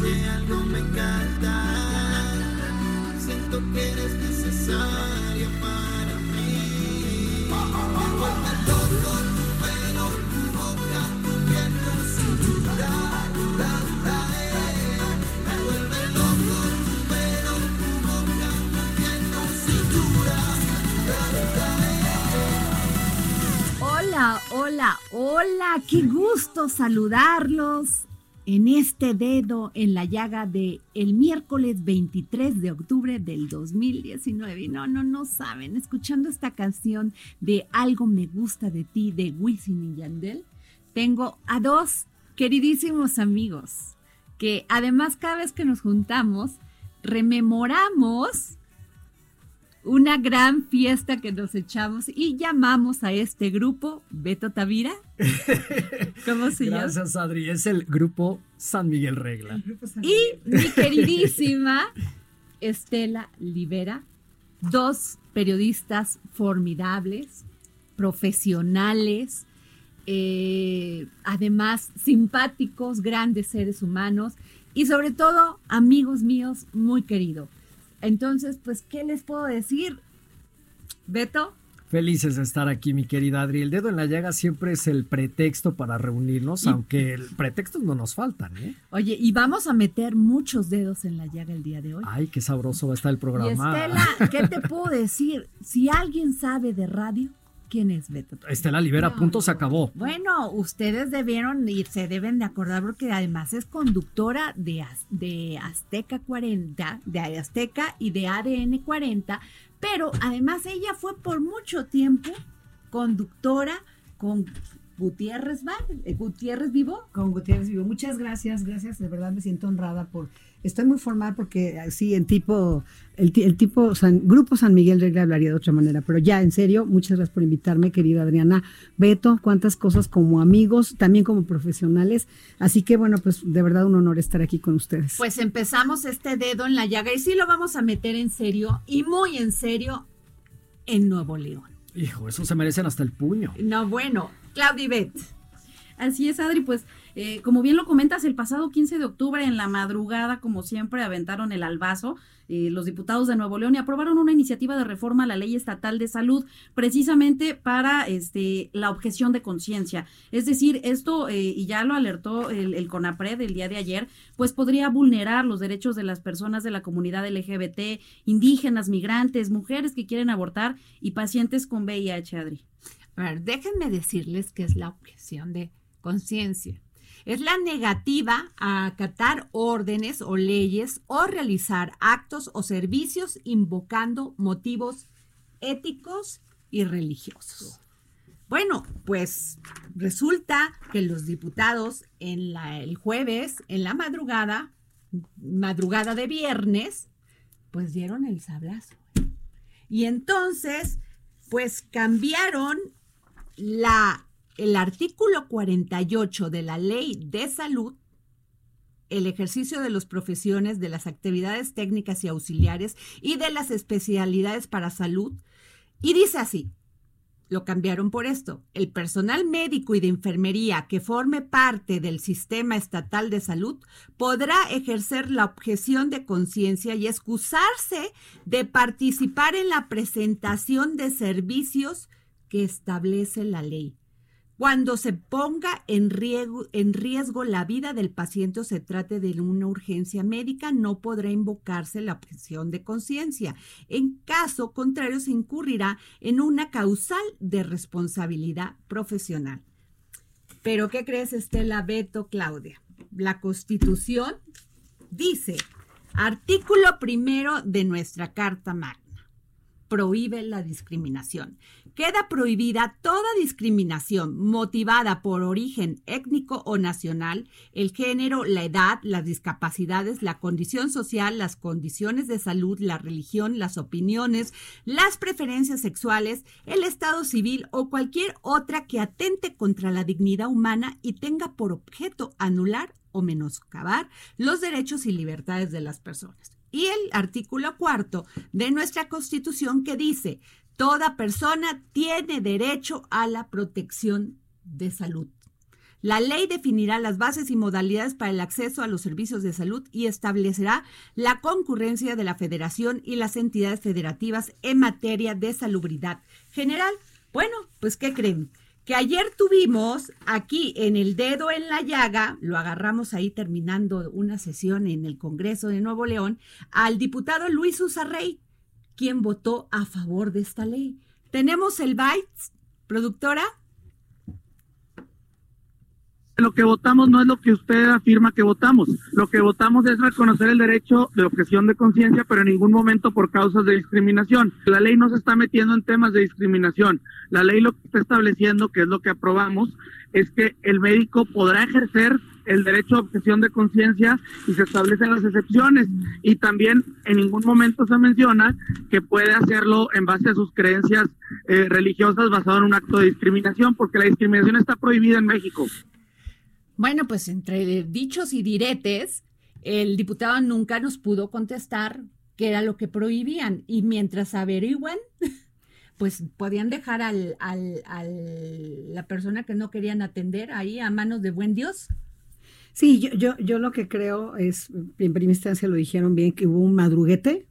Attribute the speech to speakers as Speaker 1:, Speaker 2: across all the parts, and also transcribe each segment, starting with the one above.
Speaker 1: Me encanta. Siento que eres necesaria para mí.
Speaker 2: Hola, hola, hola, qué gusto saludarlos en este dedo en la llaga de el miércoles 23 de octubre del 2019. Y no, no, no saben, escuchando esta canción de Algo me gusta de ti de Wisin y Yandel, tengo a dos queridísimos amigos que además cada vez que nos juntamos rememoramos una gran fiesta que nos echamos y llamamos a este grupo Beto Tavira. ¿Cómo se llama?
Speaker 3: Gracias, Adri. Es el grupo San Miguel Regla.
Speaker 2: Y mi queridísima Estela Libera, dos periodistas formidables, profesionales, eh, además simpáticos, grandes seres humanos y sobre todo amigos míos muy queridos. Entonces, pues, ¿qué les puedo decir? Beto,
Speaker 3: Felices de estar aquí, mi querida Adri. El dedo en la llaga siempre es el pretexto para reunirnos, aunque el pretextos no nos faltan, ¿eh?
Speaker 2: oye, y vamos a meter muchos dedos en la llaga el día de hoy.
Speaker 3: Ay, qué sabroso va a estar el
Speaker 2: y
Speaker 3: programa.
Speaker 2: Estela, ¿qué te puedo decir? Si alguien sabe de radio, ¿quién es Beto?
Speaker 3: Estela Libera, punto, se acabó.
Speaker 2: Bueno, ustedes debieron ir, se deben de acordar porque además es conductora de, de Azteca 40, de Azteca y de ADN 40, pero además ella fue por mucho tiempo conductora con Gutiérrez, ¿va? Eh, Gutiérrez Vivo.
Speaker 4: Con Gutiérrez Vivo. Muchas gracias, gracias. De verdad me siento honrada por. Estoy muy formal porque así en tipo, el, ti- el tipo San- Grupo San Miguel Regla hablaría de otra manera. Pero ya, en serio, muchas gracias por invitarme, querida Adriana. Beto, cuántas cosas como amigos, también como profesionales. Así que bueno, pues de verdad un honor estar aquí con ustedes.
Speaker 2: Pues empezamos este dedo en la llaga y sí lo vamos a meter en serio y muy en serio en Nuevo León.
Speaker 3: Hijo, eso se merecen hasta el puño.
Speaker 2: No, bueno, Claudia Bet.
Speaker 5: Así es, Adri, pues eh, como bien lo comentas, el pasado 15 de octubre en la madrugada, como siempre, aventaron el albazo eh, los diputados de Nuevo León y aprobaron una iniciativa de reforma a la ley estatal de salud precisamente para este, la objeción de conciencia. Es decir, esto, eh, y ya lo alertó el, el CONAPRED el día de ayer, pues podría vulnerar los derechos de las personas de la comunidad LGBT, indígenas, migrantes, mujeres que quieren abortar y pacientes con VIH, Adri.
Speaker 2: A ver, déjenme decirles que es la objeción de conciencia. Es la negativa a acatar órdenes o leyes o realizar actos o servicios invocando motivos éticos y religiosos. Bueno, pues resulta que los diputados en la, el jueves, en la madrugada, madrugada de viernes, pues dieron el sablazo. Y entonces, pues cambiaron la, el artículo 48 de la ley de salud, el ejercicio de las profesiones, de las actividades técnicas y auxiliares y de las especialidades para salud. Y dice así, lo cambiaron por esto. El personal médico y de enfermería que forme parte del sistema estatal de salud podrá ejercer la objeción de conciencia y excusarse de participar en la presentación de servicios que establece la ley. Cuando se ponga en riesgo, la vida del paciente o se trate de una urgencia médica, no podrá invocarse la objeción de conciencia. En caso contrario, se incurrirá en una causal de responsabilidad profesional. Pero, ¿qué crees, Estela Beto, Claudia? La Constitución dice, artículo primero de nuestra Carta Magna prohíbe la discriminación. Queda prohibida toda discriminación motivada por origen étnico o nacional, el género, la edad, las discapacidades, la condición social, las condiciones de salud, la religión, las opiniones, las preferencias sexuales, el estado civil o cualquier otra que atente contra la dignidad humana y tenga por objeto anular o menoscabar los derechos y libertades de las personas. Y el artículo cuarto de nuestra Constitución que dice, Toda persona tiene derecho a la protección de salud. La ley definirá las bases y modalidades para el acceso a los servicios de salud y establecerá la concurrencia de la federación y las entidades federativas en materia de salubridad general. Bueno, pues ¿qué creen? Que ayer tuvimos aquí en el dedo en la llaga, lo agarramos ahí terminando una sesión en el Congreso de Nuevo León, al diputado Luis Usarrey, quién votó a favor de esta ley. Tenemos el Bytes, productora.
Speaker 6: Lo que votamos no es lo que usted afirma que votamos. Lo que votamos es reconocer el derecho de objeción de conciencia, pero en ningún momento por causas de discriminación. La ley no se está metiendo en temas de discriminación. La ley lo que está estableciendo, que es lo que aprobamos, es que el médico podrá ejercer el derecho a objeción de conciencia y se establecen las excepciones. Y también en ningún momento se menciona que puede hacerlo en base a sus creencias eh, religiosas basado en un acto de discriminación, porque la discriminación está prohibida en México.
Speaker 2: Bueno, pues entre dichos y diretes, el diputado nunca nos pudo contestar qué era lo que prohibían. Y mientras averiguan, pues podían dejar al, al, al, la persona que no querían atender ahí a manos de buen Dios.
Speaker 4: Sí, yo, yo, yo lo que creo es, en primera instancia lo dijeron bien, que hubo un madruguete.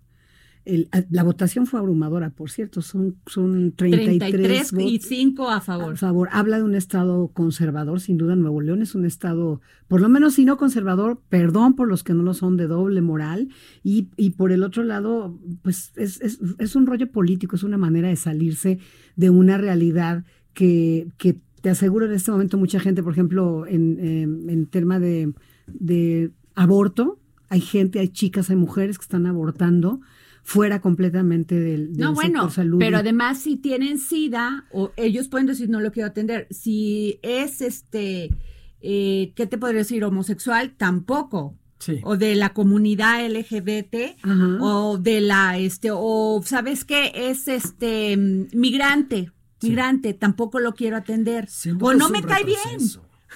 Speaker 4: La votación fue abrumadora, por cierto, son, son 33,
Speaker 2: y 5 a favor.
Speaker 4: A favor. Habla de un estado conservador, sin duda Nuevo León es un estado, por lo menos si no conservador, perdón por los que no lo son, de doble moral. Y, y por el otro lado, pues es, es, es un rollo político, es una manera de salirse de una realidad que, que te aseguro en este momento mucha gente, por ejemplo, en, em, en tema de, aborto, hay gente, hay chicas, hay mujeres que están abortando fuera completamente del, del
Speaker 2: no, bueno, salud. Pero además si tienen SIDA, o ellos pueden decir no lo quiero atender. Si es este, eh, ¿qué te podría decir? Homosexual, tampoco. Sí. O de la comunidad LGBT, o de la, este, o sabes qué, es este migrante, migrante, tampoco lo quiero atender. O no me cae bien.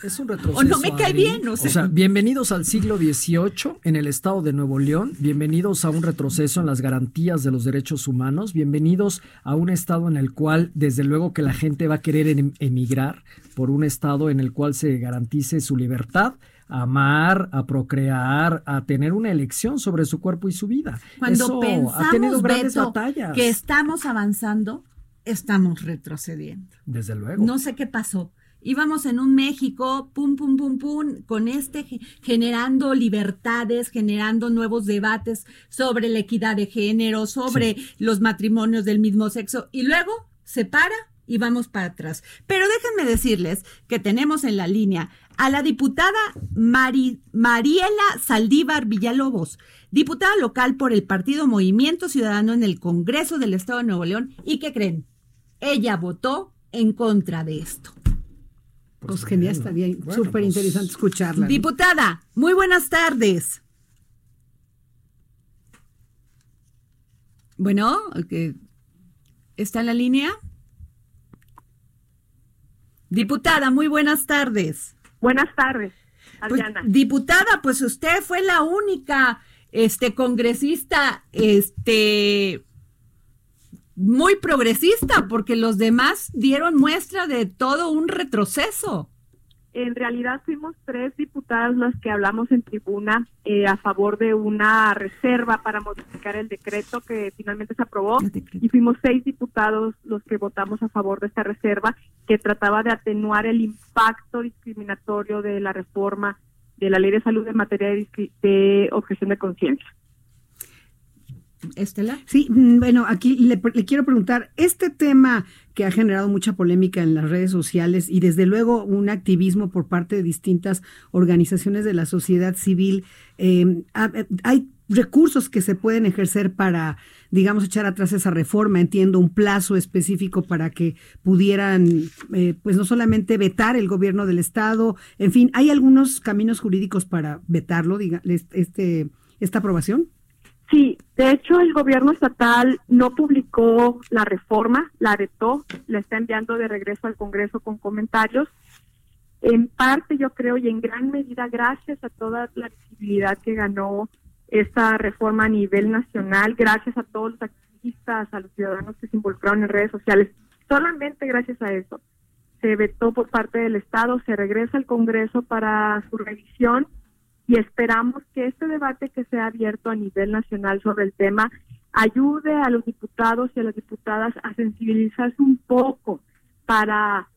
Speaker 3: Es un retroceso.
Speaker 2: O no me cae bien.
Speaker 3: O sea. bienvenidos al siglo XVIII en el estado de Nuevo León. Bienvenidos a un retroceso en las garantías de los derechos humanos. Bienvenidos a un estado en el cual, desde luego, que la gente va a querer em, emigrar por un estado en el cual se garantice su libertad a amar, a procrear, a tener una elección sobre su cuerpo y su vida.
Speaker 2: Cuando pensamos, ha tenido grandes batallas. que estamos avanzando, estamos retrocediendo.
Speaker 3: Desde luego.
Speaker 2: No sé qué pasó. Íbamos en un México, pum, pum, pum, pum, con este generando libertades, generando nuevos debates sobre la equidad de género, sobre los matrimonios del mismo sexo, y luego se para y vamos para atrás. Pero déjenme decirles que tenemos en la línea a la diputada Mariela Saldívar Villalobos, diputada local por el Partido Movimiento Ciudadano en el Congreso del Estado de Nuevo León. ¿Y qué creen? ella votó en contra de esto.
Speaker 4: Pues, pues genial, está bien, súper interesante pues, escucharla.
Speaker 2: Diputada, muy buenas tardes. Bueno, ¿está en la línea? Diputada, muy buenas tardes.
Speaker 7: Buenas tardes,
Speaker 2: pues, diputada, pues usted fue la única este congresista este muy progresista, porque los demás dieron muestra de todo un retroceso.
Speaker 7: En realidad fuimos tres diputadas las que hablamos en tribuna eh, a favor de una reserva para modificar el decreto que finalmente se aprobó y fuimos seis diputados los que votamos a favor de esta reserva que trataba de atenuar el impacto discriminatorio de la reforma de la ley de salud en materia de, de objeción de conciencia.
Speaker 2: Estela.
Speaker 4: Sí, mm, bueno, aquí le, quiero preguntar, este tema que ha generado mucha polémica en las redes sociales y desde luego un activismo por parte de distintas organizaciones de la sociedad civil, em, eh, hay recursos que se pueden ejercer para, digamos, echar atrás esa reforma. Entiendo un plazo específico para que pudieran, eh, pues no solamente vetar el gobierno del Estado, en fin, ¿hay algunos caminos jurídicos para vetarlo, diga, este, esta aprobación?
Speaker 7: Sí, de hecho el gobierno estatal no publicó la reforma, la vetó, la está enviando de regreso al Congreso con comentarios. En parte yo creo y en gran medida gracias a toda la visibilidad que ganó esta reforma a nivel nacional, gracias a todos los activistas, a los ciudadanos que se involucraron en redes sociales, solamente gracias a eso. Se vetó por parte del Estado, se regresa al Congreso para su revisión y esperamos que este debate que se ha abierto a nivel nacional sobre el tema ayude a los diputados y a las diputadas a sensibilizarse un poco para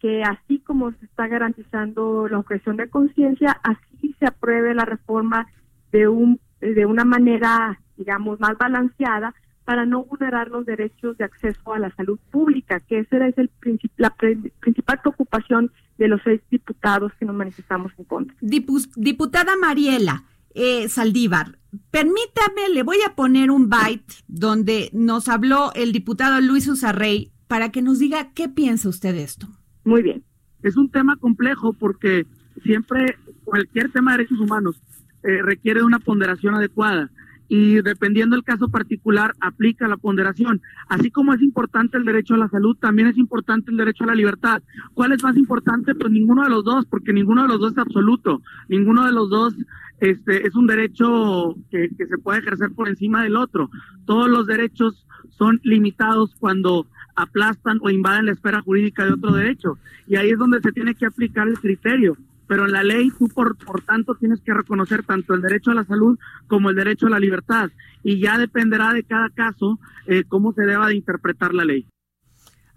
Speaker 7: que así como se está garantizando la objeción de conciencia, así se apruebe la reforma de un de una manera, digamos, más balanceada para no vulnerar los derechos de acceso a la salud pública, que esa es el la principal preocupación de los seis diputados que nos manifestamos en contra.
Speaker 2: diputada Mariela eh, Saldívar, permítame, le voy a poner un byte donde nos habló el diputado Luis Usarrey para que nos diga qué piensa usted de esto.
Speaker 7: Muy bien.
Speaker 6: Es un tema complejo porque siempre cualquier tema de derechos humanos eh, requiere una ponderación adecuada y dependiendo del caso particular aplica la ponderación. Así como es importante el derecho a la salud, también es importante el derecho a la libertad. ¿Cuál es más importante? Pues ninguno de los dos, porque ninguno de los dos es absoluto. Ninguno de los dos este, es un derecho que, que se puede ejercer por encima del otro. Todos los derechos son limitados cuando aplastan o invaden la esfera jurídica de otro derecho. Y ahí es donde se tiene que aplicar el criterio pero en la ley tú por, por tanto tienes que reconocer tanto el derecho a la salud como el derecho a la libertad y ya dependerá de cada caso eh, cómo se deba de interpretar la ley.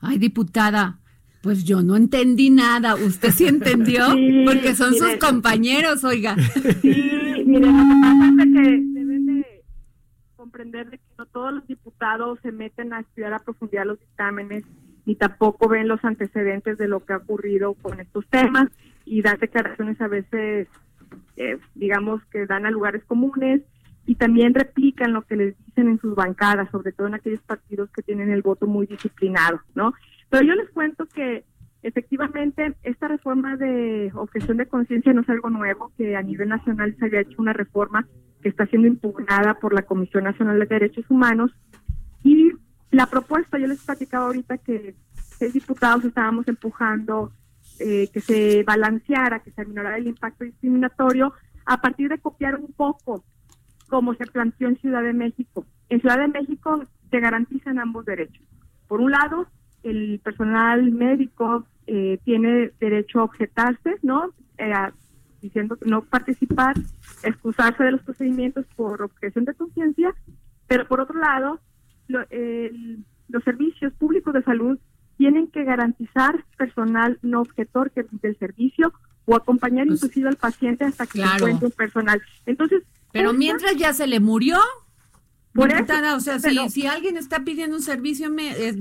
Speaker 2: Ay, diputada, pues yo no entendí nada. ¿Usted sí entendió? Porque son sus compañeros, oiga.
Speaker 7: Sí, mire, lo que pasa es que deben de comprender que no todos los diputados se meten a estudiar a profundidad los dictámenes ni tampoco ven los antecedentes de lo que ha ocurrido con estos temas y dan declaraciones a veces, eh, digamos, que dan a lugares comunes y también replican lo que les dicen en sus bancadas, sobre todo en aquellos partidos que tienen el voto muy disciplinado, ¿no? Pero yo les cuento que efectivamente esta reforma de objeción de conciencia no es algo nuevo, que a nivel nacional se había hecho una reforma que está siendo impugnada por la Comisión Nacional de Derechos Humanos y la propuesta, yo les platicaba ahorita que seis diputados estábamos empujando eh, que se balanceara, que se aminorara el impacto discriminatorio a partir de copiar un poco como se planteó en Ciudad de México. En Ciudad de México se garantizan ambos derechos. Por un lado, el personal médico eh, tiene derecho a objetarse, ¿no? Eh, diciendo no participar, excusarse de los procedimientos por objeción de conciencia, pero por otro lado, los servicios públicos de salud tienen que garantizar personal no objetor que brinde el servicio o acompañar pues, inclusive al paciente hasta que se encuentre un personal. Entonces,
Speaker 2: pero mientras ya se le murió. Por o sea, si, alguien está pidiendo un servicio de,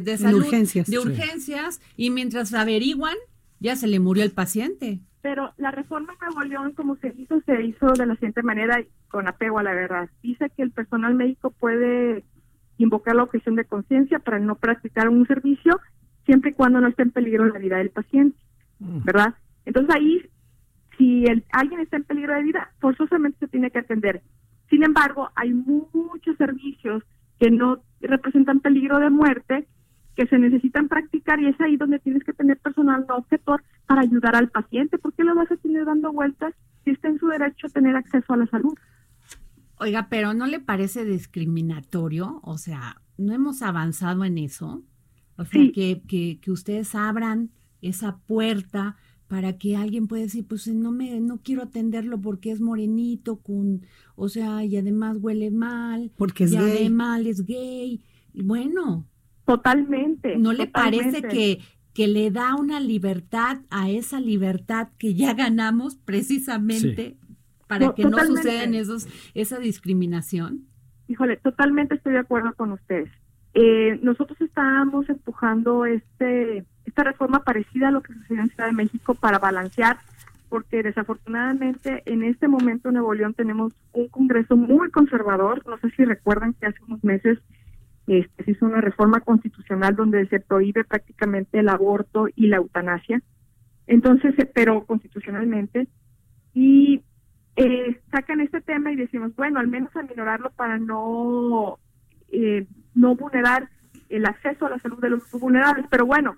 Speaker 2: de, salud, de urgencias, de urgencias y mientras averiguan, ya se le murió el paciente.
Speaker 7: Pero la reforma en Nuevo León, como se hizo, se hizo de la siguiente manera, con apego a la verdad. Dice que el personal médico puede invocar la objeción de conciencia para no practicar un servicio siempre y cuando no esté en peligro la vida del paciente, mm. ¿verdad? Entonces ahí, si el, alguien está en peligro de vida, forzosamente se tiene que atender. Sin embargo, hay muchos servicios que no representan peligro de muerte que se necesitan practicar y es ahí donde tienes que tener personal no objetor para ayudar al paciente. ¿Por qué lo vas a tener dando vueltas si está en su derecho a tener acceso a la salud?
Speaker 2: Oiga, pero ¿no le parece discriminatorio? O sea, ¿no hemos avanzado en eso? O sea,
Speaker 7: Sí.
Speaker 2: que, que, que ustedes abran esa puerta para que alguien pueda decir, pues no me, no quiero atenderlo porque es morenito, con, o sea, y además huele mal,
Speaker 4: Porque es
Speaker 2: y
Speaker 4: gay.
Speaker 2: además es gay. Y bueno,
Speaker 7: Totalmente.
Speaker 2: ¿no le parece que, que le da una libertad a esa libertad que ya ganamos precisamente para
Speaker 7: No,
Speaker 2: que no
Speaker 7: totalmente.
Speaker 2: sucedan esos, esa discriminación?
Speaker 7: Híjole, totalmente estoy de acuerdo con ustedes. Eh, nosotros estábamos empujando este esta reforma parecida a lo que sucedió en Ciudad de México para balancear, porque desafortunadamente en este momento en Nuevo León tenemos un Congreso muy conservador. No sé si recuerdan que hace unos meses este, se hizo una reforma constitucional donde se prohíbe prácticamente el aborto y la eutanasia. Entonces, eh, pero constitucionalmente. Y eh, sacan este tema y decimos, bueno, al menos aminorarlo para no, eh, no vulnerar el acceso a la salud de los vulnerables. Pero bueno,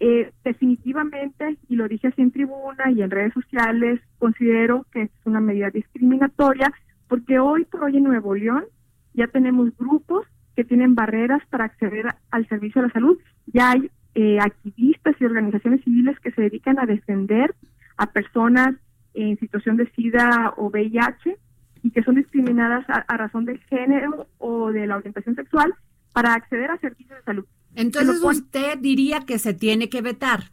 Speaker 7: eh, definitivamente, y lo dije así en tribuna y en redes sociales, considero que es una medida discriminatoria porque hoy por hoy en Nuevo León ya tenemos grupos que tienen barreras para acceder al servicio de la salud. Ya hay eh, activistas y organizaciones civiles que se dedican a defender a personas en situación de SIDA o VIH y que son discriminadas a, a razón del género o de la orientación sexual para acceder a servicios de salud.
Speaker 2: Entonces
Speaker 7: Se
Speaker 2: usted diría que se tiene que vetar.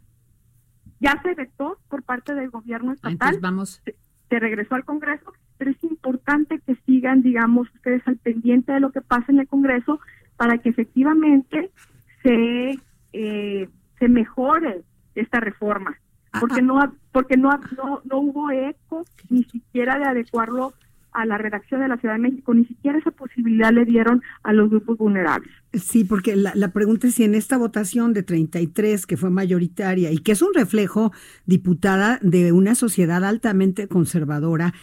Speaker 7: ya se vetó por parte del gobierno
Speaker 2: Ah,
Speaker 7: estatal,
Speaker 2: Entonces vamos,
Speaker 7: se regresó al Congreso, pero es importante que sigan, digamos, ustedes al pendiente de lo que pasa en el Congreso para que efectivamente se eh, se mejore esta reforma, porque no porque no, no no hubo eco ni siquiera de adecuarlo a la redacción de la Ciudad de México, ni siquiera esa posibilidad le dieron a los grupos vulnerables.
Speaker 4: Sí, porque la, la pregunta es si en esta votación de 33, que fue mayoritaria y que es un reflejo, diputada, de una sociedad altamente conservadora,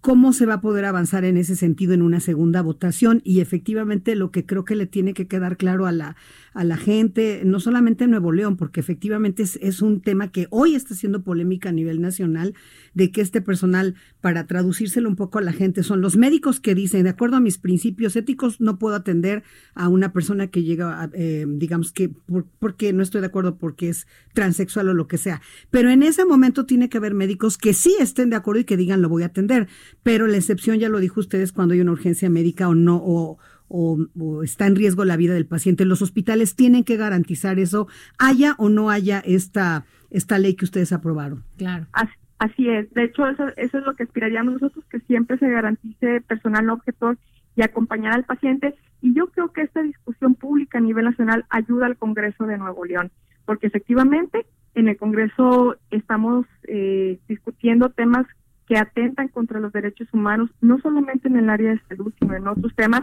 Speaker 4: ¿cómo se va a poder avanzar en ese sentido en una segunda votación? Y efectivamente lo que creo que le tiene que quedar claro a la, a la gente, no solamente en Nuevo León, porque efectivamente es, es un tema que hoy está siendo polémica a nivel nacional, de que este personal, para traducírselo un poco a la gente, son los médicos que dicen, de acuerdo a mis principios éticos, no puedo atender a una persona que llega, a, eh, digamos que, por- porque no estoy de acuerdo porque es transexual o lo que sea. Pero en ese momento tiene que haber médicos que sí estén de acuerdo y que digan, lo voy a atender. Pero la excepción, ya lo dijo ustedes, cuando hay una urgencia médica o no, o, o, o está en riesgo la vida del paciente. Los hospitales tienen que garantizar eso, haya o no haya esta, esta ley que ustedes aprobaron.
Speaker 2: claro.
Speaker 7: Así, así es. De hecho, eso, eso es lo que aspiraríamos nosotros, que siempre se garantice personal objetor y acompañar al paciente. Y yo creo que esta discusión pública a nivel nacional ayuda al Congreso de Nuevo León, porque efectivamente en el Congreso estamos eh, discutiendo temas que atentan contra los derechos humanos, no solamente en el área de salud, sino en otros temas.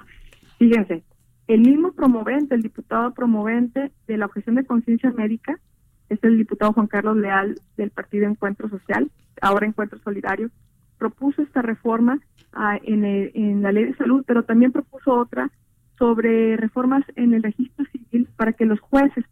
Speaker 7: Fíjense, el mismo promovente, el diputado promovente de la objeción de conciencia médica, es el diputado Juan Carlos Leal del Partido Encuentro Social, ahora Encuentro Solidario, propuso esta reforma ah, en, la ley de salud, pero también propuso otra sobre reformas en el registro civil para que los jueces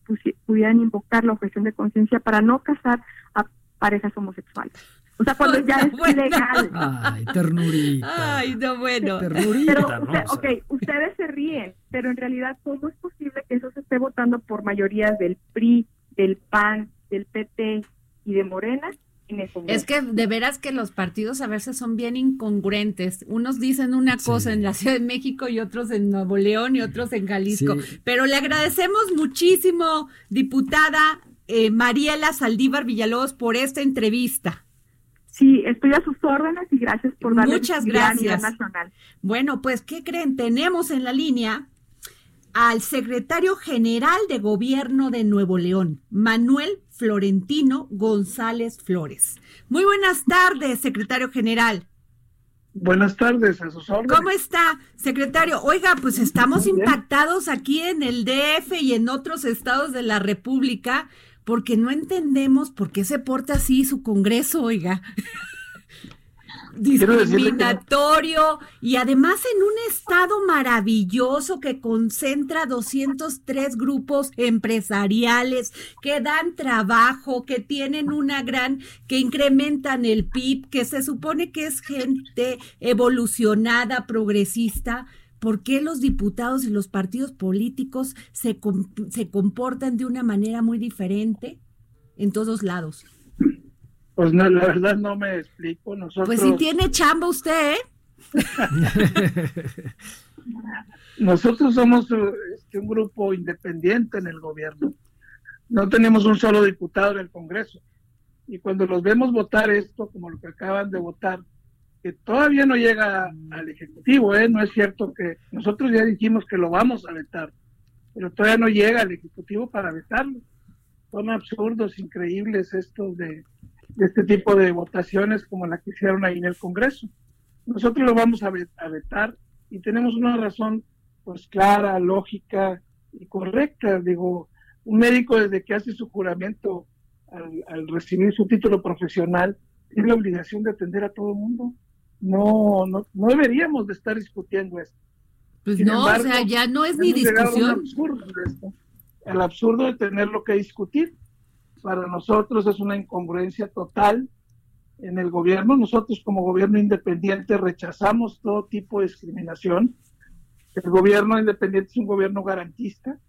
Speaker 7: pudieran invocar la objeción de conciencia para no casar a parejas homosexuales. O sea, cuando ya es
Speaker 2: Bueno.
Speaker 7: legal.
Speaker 3: Ay, ternurita.
Speaker 2: Ay, no, bueno.
Speaker 3: Ternurita,
Speaker 7: Pero,
Speaker 3: ¿no?
Speaker 7: usted- ok, ustedes se ríen, pero en realidad, ¿cómo es posible que eso se esté votando por mayorías del PRI, del PAN, del PT y de Morena en el Congreso?
Speaker 2: Es que de veras que los partidos a veces son bien incongruentes. Unos dicen una cosa en la Ciudad de México y otros en Nuevo León y otros en Jalisco.
Speaker 3: Sí.
Speaker 2: Pero le agradecemos muchísimo, diputada eh, Mariela Saldívar Villalobos, por esta entrevista.
Speaker 7: Sí, estoy a sus órdenes y gracias por darle
Speaker 2: Muchas
Speaker 7: visibilidad a nivel
Speaker 2: gracias.
Speaker 7: nacional.
Speaker 2: Bueno, pues, ¿qué creen? Tenemos en la línea al secretario general de gobierno de Nuevo León, Manuel Florentino González Flores. Muy buenas tardes, secretario general.
Speaker 6: Buenas tardes, a sus órdenes.
Speaker 2: ¿Cómo está, secretario? Oiga, pues estamos impactados aquí en el DF y en otros estados de la República porque no entendemos por qué se porta así su Congreso, oiga. discriminatorio y además en un estado maravilloso que concentra 203 grupos empresariales que dan trabajo, que tienen una gran, que incrementan el PIB, que se supone que es gente evolucionada, progresista. ¿Por qué los diputados y los partidos políticos se, se comportan de una manera muy diferente en todos lados?
Speaker 6: Pues no, la verdad no me explico. Nosotros...
Speaker 2: Pues si tiene chamba usted, ¿eh?
Speaker 6: Nosotros somos este, un grupo independiente en el gobierno. No tenemos un solo diputado en el Congreso. Y cuando los vemos votar esto, como lo que acaban de votar, que todavía no llega al Ejecutivo, ¿eh? no es cierto que nosotros ya dijimos que lo vamos a vetar, pero todavía no llega al Ejecutivo para vetarlo. Son absurdos, increíbles estos de, este tipo de votaciones como la que hicieron ahí en el Congreso. Nosotros lo vamos a, vetar y tenemos una razón pues clara, lógica y correcta. Digo, un médico desde que hace su juramento al, recibir su título profesional tiene la obligación de atender a todo el mundo. No, no, no deberíamos de estar discutiendo esto.
Speaker 2: Pues no, o sea, ya no es ni discusión.
Speaker 6: el absurdo de tenerlo que discutir para nosotros es una incongruencia total en el gobierno. Nosotros como gobierno independiente rechazamos todo tipo de discriminación. El gobierno independiente es un gobierno garantista.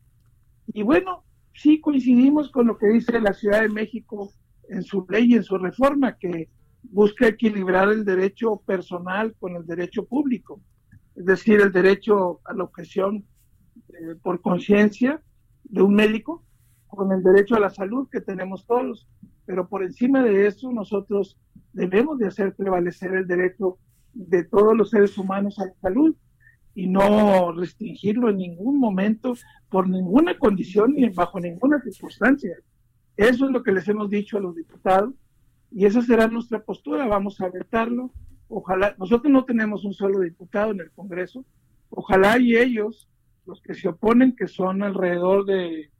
Speaker 6: Y bueno, sí coincidimos con lo que dice la Ciudad de México en su ley y en su reforma, que busca equilibrar el derecho personal con el derecho público. Es decir, el derecho a la objeción eh, por conciencia de un médico con el derecho a la salud que tenemos todos, pero por encima de eso nosotros debemos de hacer prevalecer el derecho de todos los seres humanos a la salud y no restringirlo en ningún momento, por ninguna condición ni bajo ninguna circunstancia. Eso es lo que les hemos dicho a los diputados y esa será nuestra postura. Vamos a vetarlo. Ojalá, nosotros no tenemos un solo diputado en el Congreso. Ojalá y ellos, los que se oponen, que son alrededor de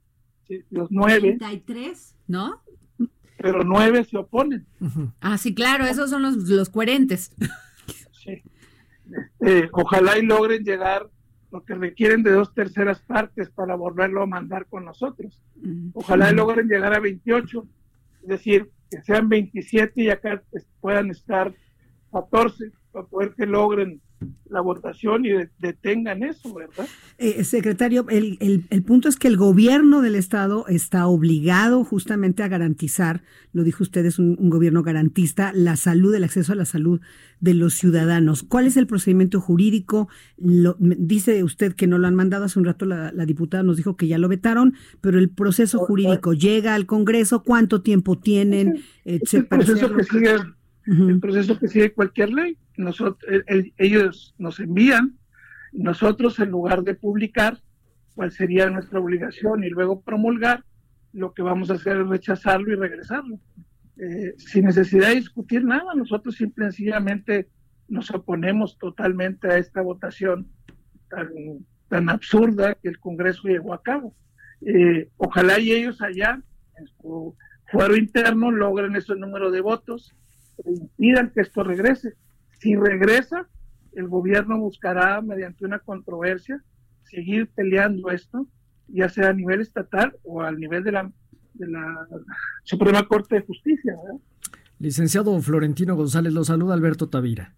Speaker 6: los nueve.
Speaker 2: 33, ¿no?
Speaker 6: Pero nueve se oponen.
Speaker 2: Ah, sí, claro, esos son los, los coherentes.
Speaker 6: Sí. Este, ojalá y logren llegar porque requieren de dos terceras partes para volverlo a mandar con nosotros. Ojalá y logren llegar a 28, es decir, que sean 27 y acá puedan estar 14 para poder que logren la votación y detengan eso, ¿verdad?
Speaker 4: Eh, secretario, el, el, punto es que el gobierno del Estado está obligado justamente a garantizar, lo dijo usted, es un, gobierno garantista, la salud, el acceso a la salud de los ciudadanos. ¿Cuál es el procedimiento jurídico? Lo, dice usted que no lo han mandado, hace un rato la, diputada nos dijo que ya lo vetaron, pero el proceso jurídico llega al Congreso, ¿cuánto tiempo tienen?
Speaker 6: el proceso que sigue el proceso que sigue cualquier ley. Nosotros, ellos nos envían, nosotros en lugar de publicar cuál sería nuestra obligación y luego promulgar, lo que vamos a hacer es rechazarlo y regresarlo. Eh, sin necesidad de discutir nada, nosotros simple y sencillamente nos oponemos totalmente a esta votación tan, absurda que el Congreso llevó a cabo. Eh, ojalá y ellos allá, en su fuero interno, logren ese número de votos impidan que esto regrese. Si regresa, el gobierno buscará, mediante una controversia, seguir peleando esto, ya sea a nivel estatal o al nivel de la, de la Suprema Corte de Justicia.
Speaker 3: Licenciado Florentino González, lo saluda Alberto Tavira.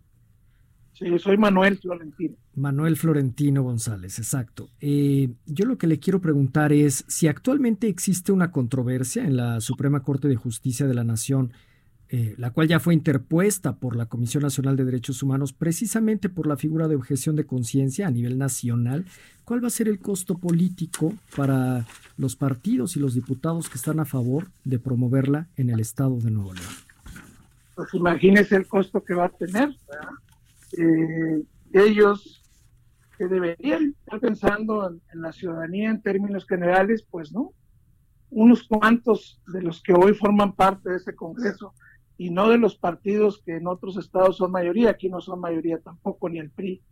Speaker 6: Sí, soy Manuel Florentino.
Speaker 3: Manuel Florentino González, exacto. Eh, yo lo que le quiero preguntar es si actualmente existe una controversia en la Suprema Corte de Justicia de la Nación eh, la cual ya fue interpuesta por la Comisión Nacional de Derechos Humanos precisamente por la figura de objeción de conciencia a nivel nacional, ¿cuál va a ser el costo político para los partidos y los diputados que están a favor de promoverla en el Estado de Nuevo León?
Speaker 6: Pues imagínese el costo que va a tener. Eh, ellos que deberían estar pensando en la ciudadanía en términos generales, pues no. Unos cuantos de los que hoy forman parte de ese Congreso y no de los partidos que en otros estados son mayoría, aquí no son mayoría tampoco, ni el PRI,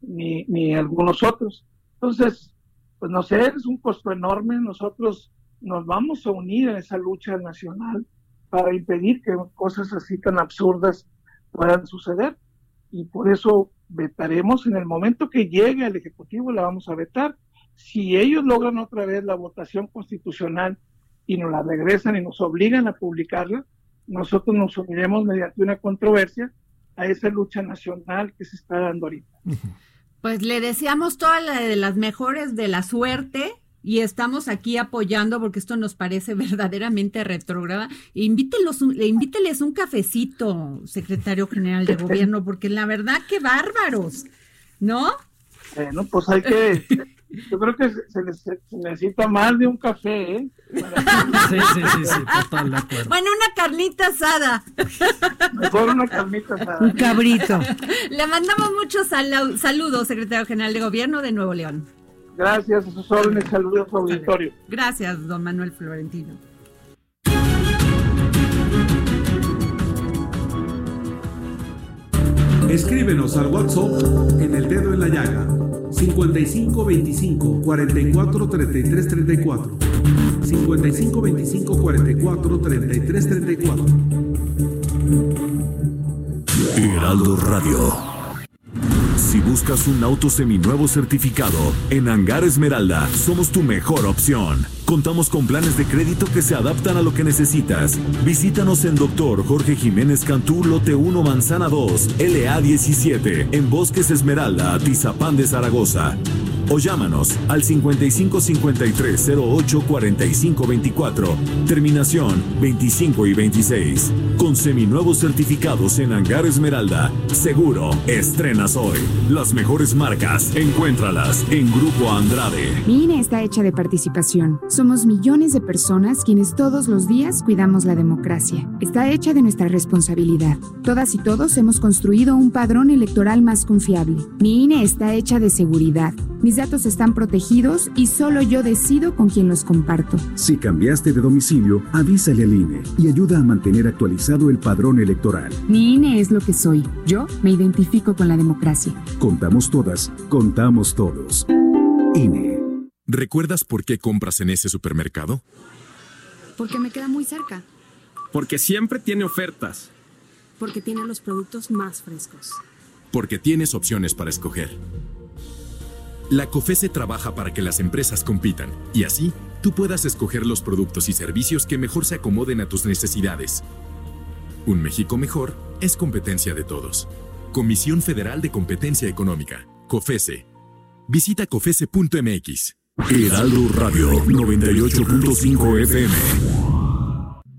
Speaker 6: ni, ni algunos otros. Entonces, pues no sé, es un costo enorme, nosotros nos vamos a unir en esa lucha nacional para impedir que cosas así tan absurdas puedan suceder. Y por eso vetaremos en el momento que llegue al Ejecutivo, la vamos a vetar. Si ellos logran otra vez la votación constitucional y nos la regresan y nos obligan a publicarla, nosotros nos uniremos mediante una controversia a esa lucha nacional que se está dando ahorita.
Speaker 2: Pues le deseamos todas la de las mejores de la suerte y estamos aquí apoyando porque esto nos parece verdaderamente retrógrada. Invítelos, invíteles un cafecito, secretario general de gobierno, porque la verdad que bárbaros, ¿no?
Speaker 6: Bueno, pues hay que, yo creo que se, necesita más de un café, ¿eh?
Speaker 3: Sí, sí, sí, sí, total, de acuerdo.
Speaker 2: Bueno, una carnita asada.
Speaker 6: Mejor una carnita asada.
Speaker 4: Un cabrito.
Speaker 2: Le mandamos muchos saludos, secretario general de gobierno de Nuevo León.
Speaker 6: Gracias, a sus órdenes, saludos a su auditorio.
Speaker 2: Gracias, don Manuel Florentino.
Speaker 8: Escríbenos al WhatsApp en el dedo en la llaga 55 25 44 33 34 55 25 44 33 34
Speaker 9: Heraldo Radio buscas un auto seminuevo certificado, en Hangar Esmeralda somos tu mejor opción. Contamos con planes de crédito que se adaptan a lo que necesitas. Visítanos en Dr. Jorge Jiménez Cantú, Lote 1, Manzana 2, LA 17, en Bosques Esmeralda, Atizapán de Zaragoza. O llámanos al 5553 08 45 24, terminación 25 y 26. Con seminuevos certificados en Hangar Esmeralda, seguro estrenas hoy. Las mejores marcas, encuéntralas en Grupo Andrade.
Speaker 10: Mi INE está hecha de participación. Somos millones de personas quienes todos los días cuidamos la democracia. Está hecha de nuestra responsabilidad. Todas y todos hemos construido un padrón electoral más confiable. Mi INE está hecha de seguridad. Mis datos están protegidos y solo yo decido con quién los comparto.
Speaker 9: Si cambiaste de domicilio, avísale al INE y ayuda a mantener actualizado el padrón electoral.
Speaker 10: Mi INE es lo que soy. Yo me identifico con la democracia.
Speaker 9: Contamos todas, contamos todos. INE.
Speaker 11: ¿Recuerdas por qué compras en ese supermercado?
Speaker 12: Porque me queda muy cerca.
Speaker 13: Porque siempre tiene ofertas.
Speaker 12: Porque tiene los productos más frescos.
Speaker 11: Porque tienes opciones para escoger. La COFESE trabaja para que las empresas compitan y así tú puedas escoger los productos y servicios que mejor se acomoden a tus necesidades. Un México mejor es competencia de todos. Comisión Federal de Competencia Económica, COFESE. Visita COFESE.mx.
Speaker 9: Heraldo Radio 98.5 FM.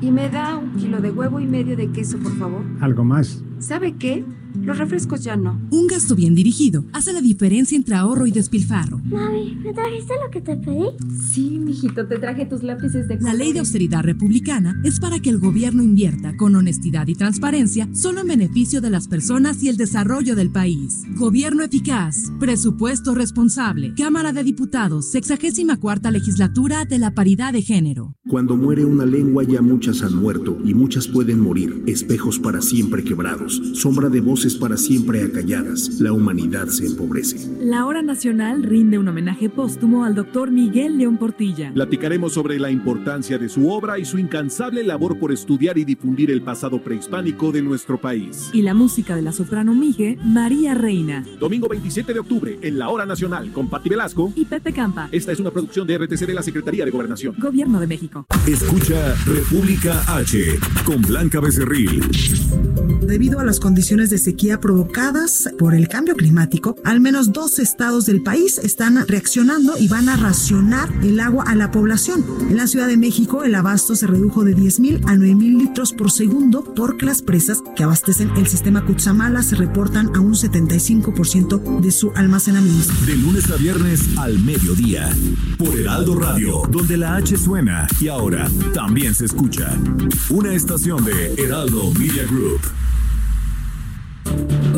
Speaker 14: Y me da un kilo de huevo y medio de queso, por favor.
Speaker 15: ¿Algo más?
Speaker 14: ¿Sabe qué? Los refrescos ya no.
Speaker 16: Un gasto bien dirigido hace la diferencia entre ahorro y despilfarro.
Speaker 17: Mami, ¿me trajiste lo que te pedí?
Speaker 14: Sí, mijito, te traje tus lápices de
Speaker 16: La ley de austeridad republicana es para que el gobierno invierta con honestidad y transparencia solo en beneficio de las personas y el desarrollo del país. Gobierno eficaz, presupuesto responsable, Cámara de Diputados, 64 legislatura de la paridad de género.
Speaker 18: Cuando muere una lengua ya muchas han muerto y muchas pueden morir, espejos para siempre quebrados, sombra de voces para siempre acalladas, la humanidad se empobrece.
Speaker 19: La Hora Nacional rinde un homenaje póstumo al doctor Miguel León Portilla.
Speaker 20: Platicaremos sobre la importancia de su obra y su incansable labor por estudiar y difundir el pasado prehispánico de nuestro país.
Speaker 19: Y la música de la soprano Mige, María Reina.
Speaker 20: Domingo 27 de octubre, en la Hora Nacional, con Pati Velasco
Speaker 19: y Pepe Campa.
Speaker 20: Esta es una producción de RTC de la Secretaría de Gobernación.
Speaker 19: Gobierno de México.
Speaker 9: Escucha República H con Blanca Becerril.
Speaker 21: Debido a las condiciones de sequía provocadas por el cambio climático, al menos dos estados del país están reaccionando y van a racionar el agua a la población. En la Ciudad de México, el abasto se redujo de 10 mil a 9 mil litros por segundo porque las presas que abastecen el sistema Cutzamala se reportan a un 75% de su almacenamiento.
Speaker 22: De lunes a viernes al mediodía, por Heraldo Radio, donde la H suena y ahora también se escucha. Una estación de Heraldo Media Group.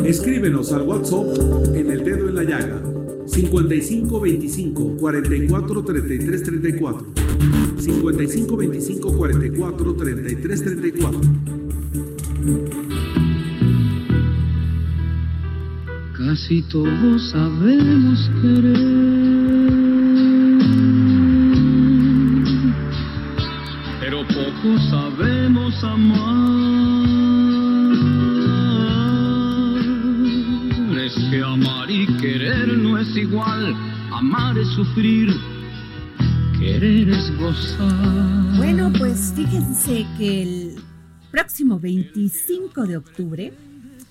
Speaker 8: Escríbenos al WhatsApp en el dedo en la llaga 55 25 44 33 34 55 25 44 33 34
Speaker 23: Casi todos sabemos querer, pero poco sabemos amar. Que amar y querer no es igual, amar es sufrir, querer es gozar.
Speaker 2: Bueno, pues fíjense que el próximo 25 de octubre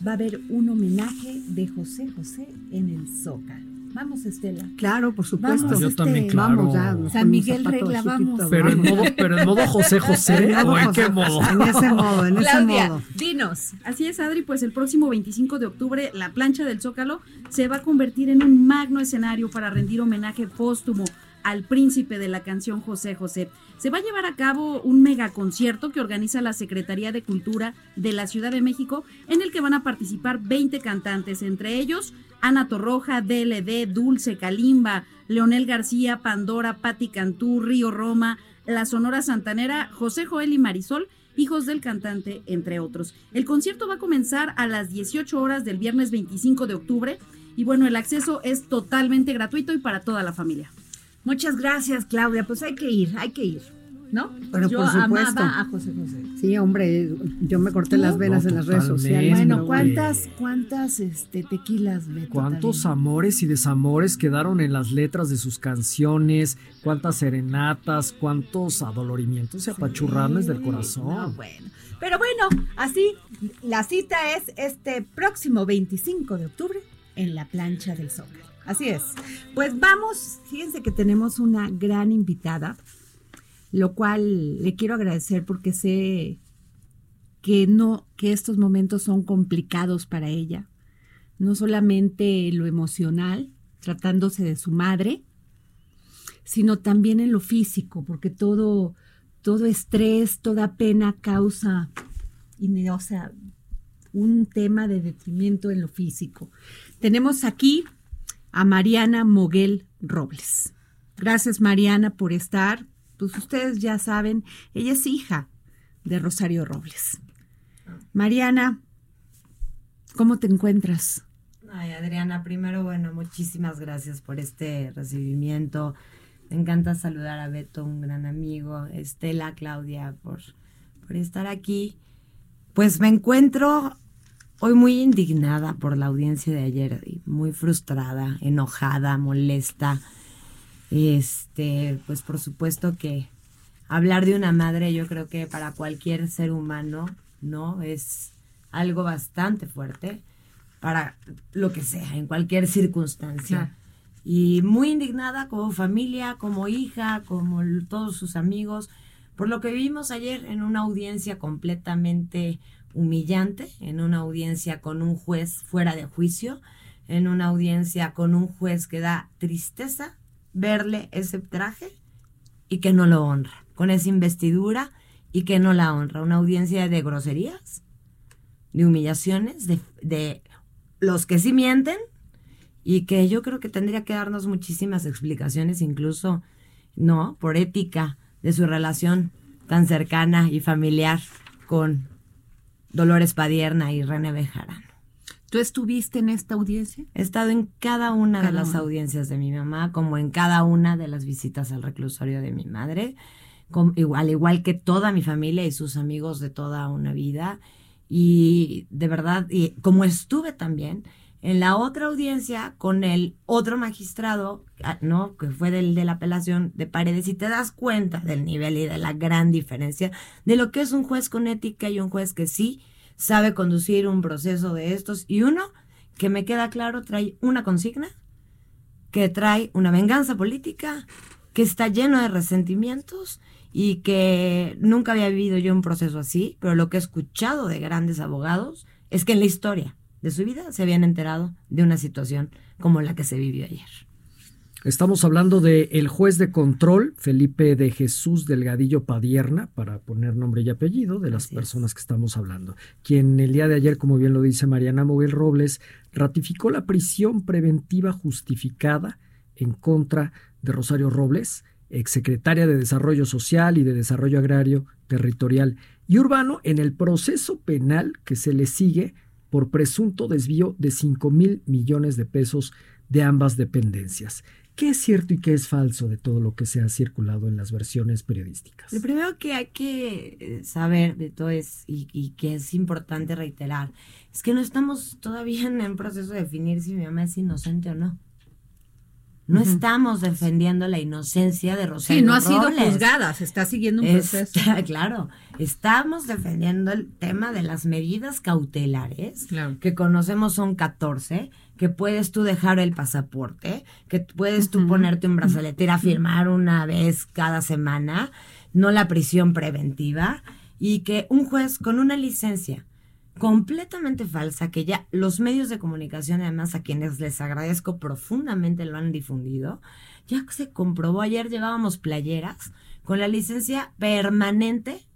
Speaker 2: va a haber un homenaje de José José en el Zócalo. Vamos, Estela.
Speaker 4: Claro, por supuesto.
Speaker 2: Vamos,
Speaker 3: Yo
Speaker 2: este,
Speaker 3: también, claro.
Speaker 4: Vamos ya.
Speaker 2: San Miguel Regla, vamos.
Speaker 3: Pero en modo, pero en modo José José,
Speaker 4: En modo
Speaker 3: ¿o en
Speaker 4: José
Speaker 3: qué modo?
Speaker 4: En ese modo, en ese
Speaker 2: Claudia,
Speaker 4: modo.
Speaker 2: dinos.
Speaker 5: Así es, Adri, pues el próximo 25 de octubre la plancha del Zócalo se va a convertir en un magno escenario para rendir homenaje póstumo al príncipe de la canción José José. Se va a llevar a cabo un megaconcierto que organiza la Secretaría de Cultura de la Ciudad de México, en el que van a participar 20 cantantes, entre ellos Ana Torroja, DLD, Dulce, Kalimba, Leonel García, Pandora, Patti Cantú, Río Roma, La Sonora Santanera, José Joel y Marisol, hijos del cantante, entre otros. El concierto va a comenzar a las 18 horas del viernes 25 de octubre y bueno, el acceso es totalmente gratuito y para toda la familia.
Speaker 2: Muchas gracias, Claudia. Pues hay que ir, hay que ir, ¿no?
Speaker 4: Pero
Speaker 2: Yo
Speaker 4: por supuesto.
Speaker 2: amaba a José José.
Speaker 4: Sí, hombre, yo me corté las venas
Speaker 3: No,
Speaker 4: en las redes sociales.
Speaker 2: Bueno, ¿cuántas, cuántas este, tequilas, Beto,
Speaker 3: ¿Cuántos
Speaker 2: también?
Speaker 3: amores y desamores quedaron en las letras de sus canciones? ¿Cuántas serenatas? ¿Cuántos adolorimientos y apachurrarles del corazón?
Speaker 2: No, bueno. Pero bueno, así, la cita es este próximo 25 de octubre en la plancha del Zócalo. Así es. Pues vamos, fíjense que tenemos una gran invitada, lo cual le quiero agradecer porque sé que no, que estos momentos son complicados para ella. No solamente lo emocional, tratándose de su madre, sino también en lo físico, porque todo, todo estrés, toda pena causa, o sea, un tema de detrimento en lo físico. Tenemos aquí a Mariana Moguel Robles. Gracias Mariana por estar. Pues ustedes ya saben, ella es hija de Rosario Robles. Mariana, ¿cómo te encuentras?
Speaker 15: Ay, Adriana, primero, bueno, muchísimas gracias por este recibimiento. Me encanta saludar a Beto, un gran amigo, Estela, Claudia, por, por estar aquí. Pues me encuentro hoy muy indignada por la audiencia de ayer, muy frustrada, enojada, molesta. Este, pues por supuesto que hablar de una madre, yo creo que para cualquier ser humano, ¿no? Es algo bastante fuerte para lo que sea, en cualquier circunstancia. Y muy indignada como familia, como hija, como todos sus amigos, por lo que vimos ayer en una audiencia completamente humillante, en una audiencia con un juez fuera de juicio, en una audiencia con un juez que da tristeza verle ese traje y que no lo honra, con esa investidura y que no la honra. Una audiencia de groserías, de humillaciones, de, de los que sí mienten y que yo creo que tendría que darnos muchísimas explicaciones, incluso, ¿no? Por ética de su relación tan cercana y familiar con Dolores Padierna y René Bejarano.
Speaker 2: ¿Tú estuviste en esta audiencia?
Speaker 15: He estado en cada una de las
Speaker 2: una.
Speaker 15: audiencias de mi mamá, como en cada una de las visitas al reclusorio de mi madre, igual, al igual que toda mi familia y sus amigos de toda una vida. Y de verdad, y como estuve también en la otra audiencia con el otro magistrado, ah, ¿no? Que fue del de la apelación de Paredes, y te das cuenta del nivel y de la gran diferencia de lo que es un juez con ética y un juez que sí sabe conducir un proceso de estos y uno que me queda claro trae una consigna, que trae una venganza política, que está lleno de resentimientos y que nunca había vivido yo un proceso así, pero lo que he escuchado de grandes abogados es que en la historia de su vida se habían enterado de una situación como la que se vivió ayer.
Speaker 3: Estamos hablando de el juez de control, Felipe de Jesús Delgadillo Padierna, para poner nombre y apellido de las personas que estamos hablando, quien el día de ayer, como bien lo dice Mariana Moguel Robles, ratificó la prisión preventiva justificada en contra de Rosario Robles, exsecretaria de Desarrollo Social y de Desarrollo Agrario, Territorial y Urbano, en el proceso penal que se le sigue por presunto desvío de 5 mil millones de pesos de ambas dependencias. ¿Qué es cierto y qué es falso de todo lo que se ha circulado en las versiones periodísticas?
Speaker 15: Lo primero que hay que eh, saber de todo es, y, que es importante reiterar, es que no estamos todavía en proceso de definir si mi mamá es inocente o no. No estamos defendiendo la inocencia de Rosario.
Speaker 2: Sí, no ha sido juzgada, se está siguiendo un proceso.
Speaker 15: claro, estamos defendiendo el tema de las medidas cautelares, que conocemos son 14, que puedes tú dejar el pasaporte, que puedes tú ponerte un brazalete, a firmar una vez cada semana, no la prisión preventiva, y que un juez con una licencia completamente falsa, que ya los medios de comunicación, además a quienes les agradezco profundamente lo han difundido, ya se comprobó, ayer llevábamos playeras con la licencia permanente,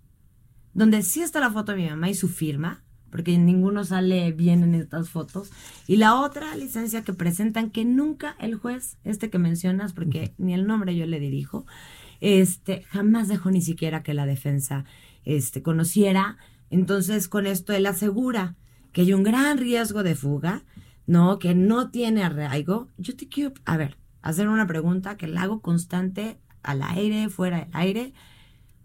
Speaker 15: donde sí está la foto de mi mamá y su firma, porque ninguno sale bien en estas fotos, y la otra licencia que presentan que nunca el juez, este que mencionas, porque ni el nombre yo le dirijo, este, jamás dejó ni siquiera que la defensa este, conociera entonces, con esto él asegura que hay un gran riesgo de fuga, ¿no? Que no tiene arraigo. Yo te quiero, a ver, hacer una pregunta que la hago constante al aire, fuera del aire.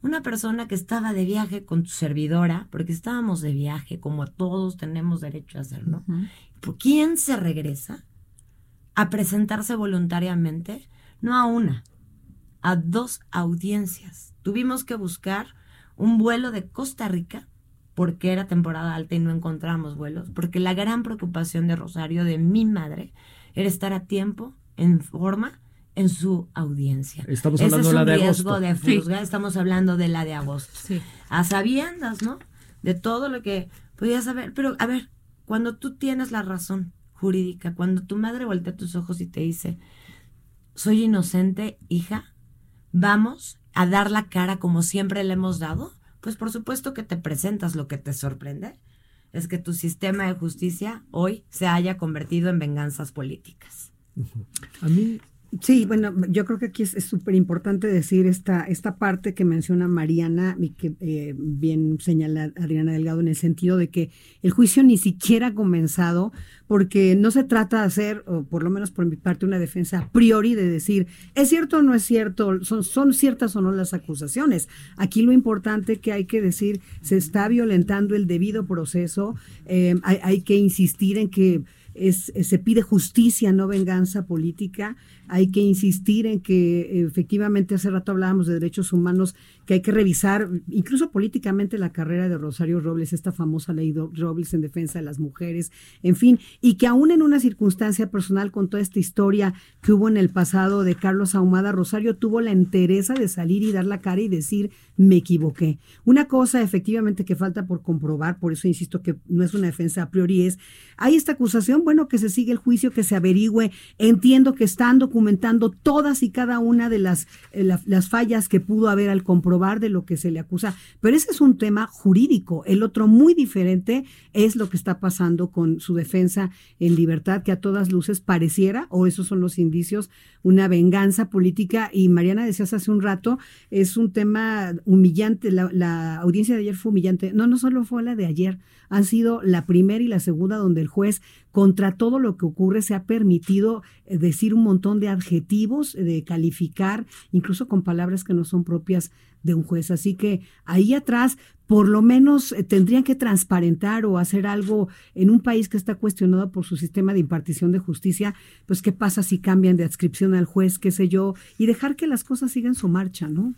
Speaker 15: Una persona que estaba de viaje con tu servidora, porque estábamos de viaje, como todos tenemos derecho a hacerlo, ¿por quién se regresa a presentarse voluntariamente? No a una, a dos audiencias. Tuvimos que buscar un vuelo de Costa Rica porque era temporada alta y no encontramos vuelos, porque la gran preocupación de Rosario, de mi madre, era estar a tiempo, en forma, en su audiencia.
Speaker 3: Estamos hablando de la de
Speaker 15: agosto. De Estamos hablando de la de agosto. A sabiendas, ¿no? De todo lo que podías saber. Pero, a ver, cuando tú tienes la razón jurídica, cuando tu madre voltea tus ojos y te dice, soy inocente, hija, vamos a dar la cara como siempre le hemos dado, pues por supuesto que te presentas. Lo que te sorprende es que tu sistema de justicia hoy se haya convertido en venganzas políticas.
Speaker 4: A mí Sí, bueno, yo creo que aquí es súper importante decir esta, esta parte que menciona Mariana y que eh, bien señala Adriana Delgado en el sentido de que el juicio ni siquiera ha comenzado porque no se trata de hacer, por lo menos por mi parte, una defensa a priori de decir, es cierto o no es cierto, son, son ciertas o no las acusaciones. Aquí lo importante que hay que decir, se está violentando el debido proceso, eh, hay, hay que insistir en que es, se pide justicia, no venganza política. Hay que insistir en que efectivamente hace rato hablábamos de derechos humanos, que hay que revisar incluso políticamente la carrera de Rosario Robles, esta famosa ley Robles en defensa de las mujeres, en fin, y que aún en una circunstancia personal con toda esta historia que hubo en el pasado de Carlos Ahumada, Rosario tuvo la entereza de salir y dar la cara y decir, me equivoqué. Una cosa efectivamente que falta por comprobar, por eso insisto que no es una defensa a priori, es, hay esta acusación, bueno, que se sigue el juicio, que se averigüe, entiendo que están documentando todas y cada una de las, eh, las fallas que pudo haber al comprobar de lo que se le acusa, pero ese es un tema jurídico. El otro muy diferente es lo que está pasando con su defensa en libertad, que a todas luces pareciera, o esos son los indicios, una venganza política. Y Mariana decías hace un rato, es un tema humillante, la, audiencia de ayer fue humillante. No, no solo fue la de ayer, han sido la primera y la segunda donde el juez, contra todo lo que ocurre, se ha permitido eh, decir un montón de adjetivos, eh, de calificar, incluso con palabras que no son propias de un juez. Así que ahí atrás, por lo menos eh, tendrían que transparentar o hacer algo en un país que está cuestionado por su sistema de impartición de justicia, pues qué pasa si cambian de adscripción al juez, qué sé yo, y dejar que las cosas sigan su marcha, ¿no?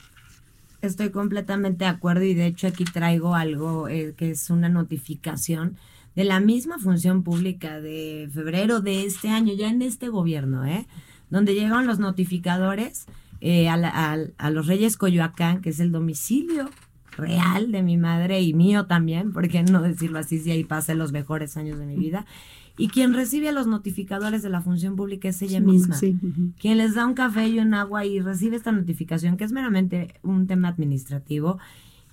Speaker 15: estoy completamente de acuerdo y de hecho aquí traigo algo eh, que es una notificación de la misma función pública de febrero de este año, ya en este gobierno, ¿eh? donde llegaron los notificadores eh, a, la- a- a los Reyes Coyoacán, que es el domicilio real de mi madre y mío también, por qué no decirlo así, si ahí pasé los mejores años de mi vida. Y quien recibe a los notificadores de la función pública es ella
Speaker 4: Sí,
Speaker 15: misma.
Speaker 4: sí.
Speaker 15: Quien les da un café y un agua y recibe esta notificación, que es meramente un tema administrativo,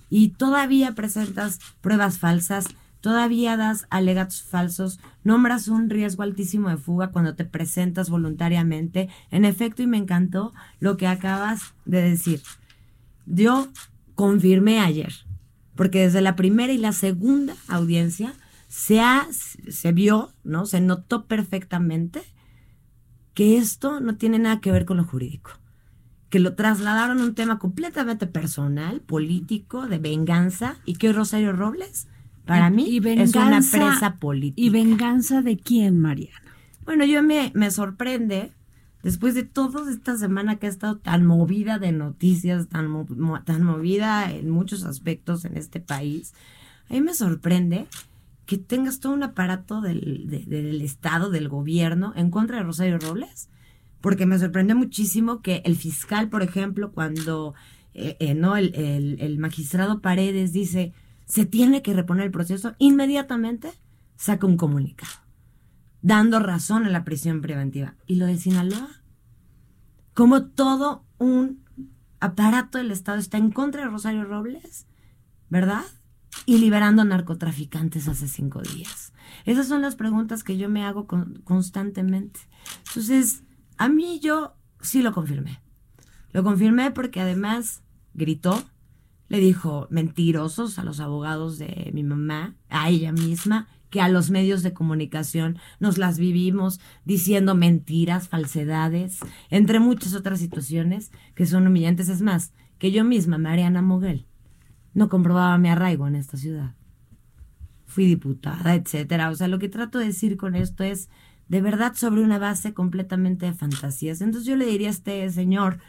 Speaker 15: y todavía presentas pruebas falsas, todavía das alegatos falsos, nombras un riesgo altísimo de fuga cuando te presentas voluntariamente. En efecto, y me encantó lo que acabas de decir. Yo confirmé ayer, porque desde la primera y la segunda audiencia se, se vio, ¿no? Se notó perfectamente que esto no tiene nada que ver con lo jurídico. Que lo trasladaron a un tema completamente personal, político, de venganza, y que Rosario Robles, para
Speaker 2: Y-
Speaker 15: mí,
Speaker 2: y
Speaker 15: es una presa política.
Speaker 2: ¿Y venganza de quién, Mariana?
Speaker 15: Bueno, yo me, me sorprende, después de toda esta semana que ha estado tan movida de noticias, tan, mo- tan movida en muchos aspectos en este país, a mí me sorprende que tengas todo un aparato del, de- del Estado, del gobierno, en contra de Rosario Robles, porque me sorprende muchísimo que el fiscal, por ejemplo, cuando eh, eh, no el, el- el magistrado Paredes dice se tiene que reponer el proceso, inmediatamente saca un comunicado dando razón a la prisión preventiva. Y lo de Sinaloa, como todo un aparato del Estado está en contra de Rosario Robles, ¿verdad? Y liberando narcotraficantes hace cinco días. Esas son las preguntas que yo me hago con- constantemente. Entonces, a mí yo sí lo confirmé. Lo confirmé porque además gritó, le dijo mentirosos a los abogados de mi mamá, a ella misma, que a los medios de comunicación nos las vivimos diciendo mentiras, falsedades, entre muchas otras situaciones que son humillantes. Es más, que yo misma, Mariana Moguel, no comprobaba mi arraigo en esta ciudad. Fui diputada, etcétera. O sea, lo que trato de decir con esto es de verdad sobre una base completamente de fantasías. Entonces yo le diría a este señor,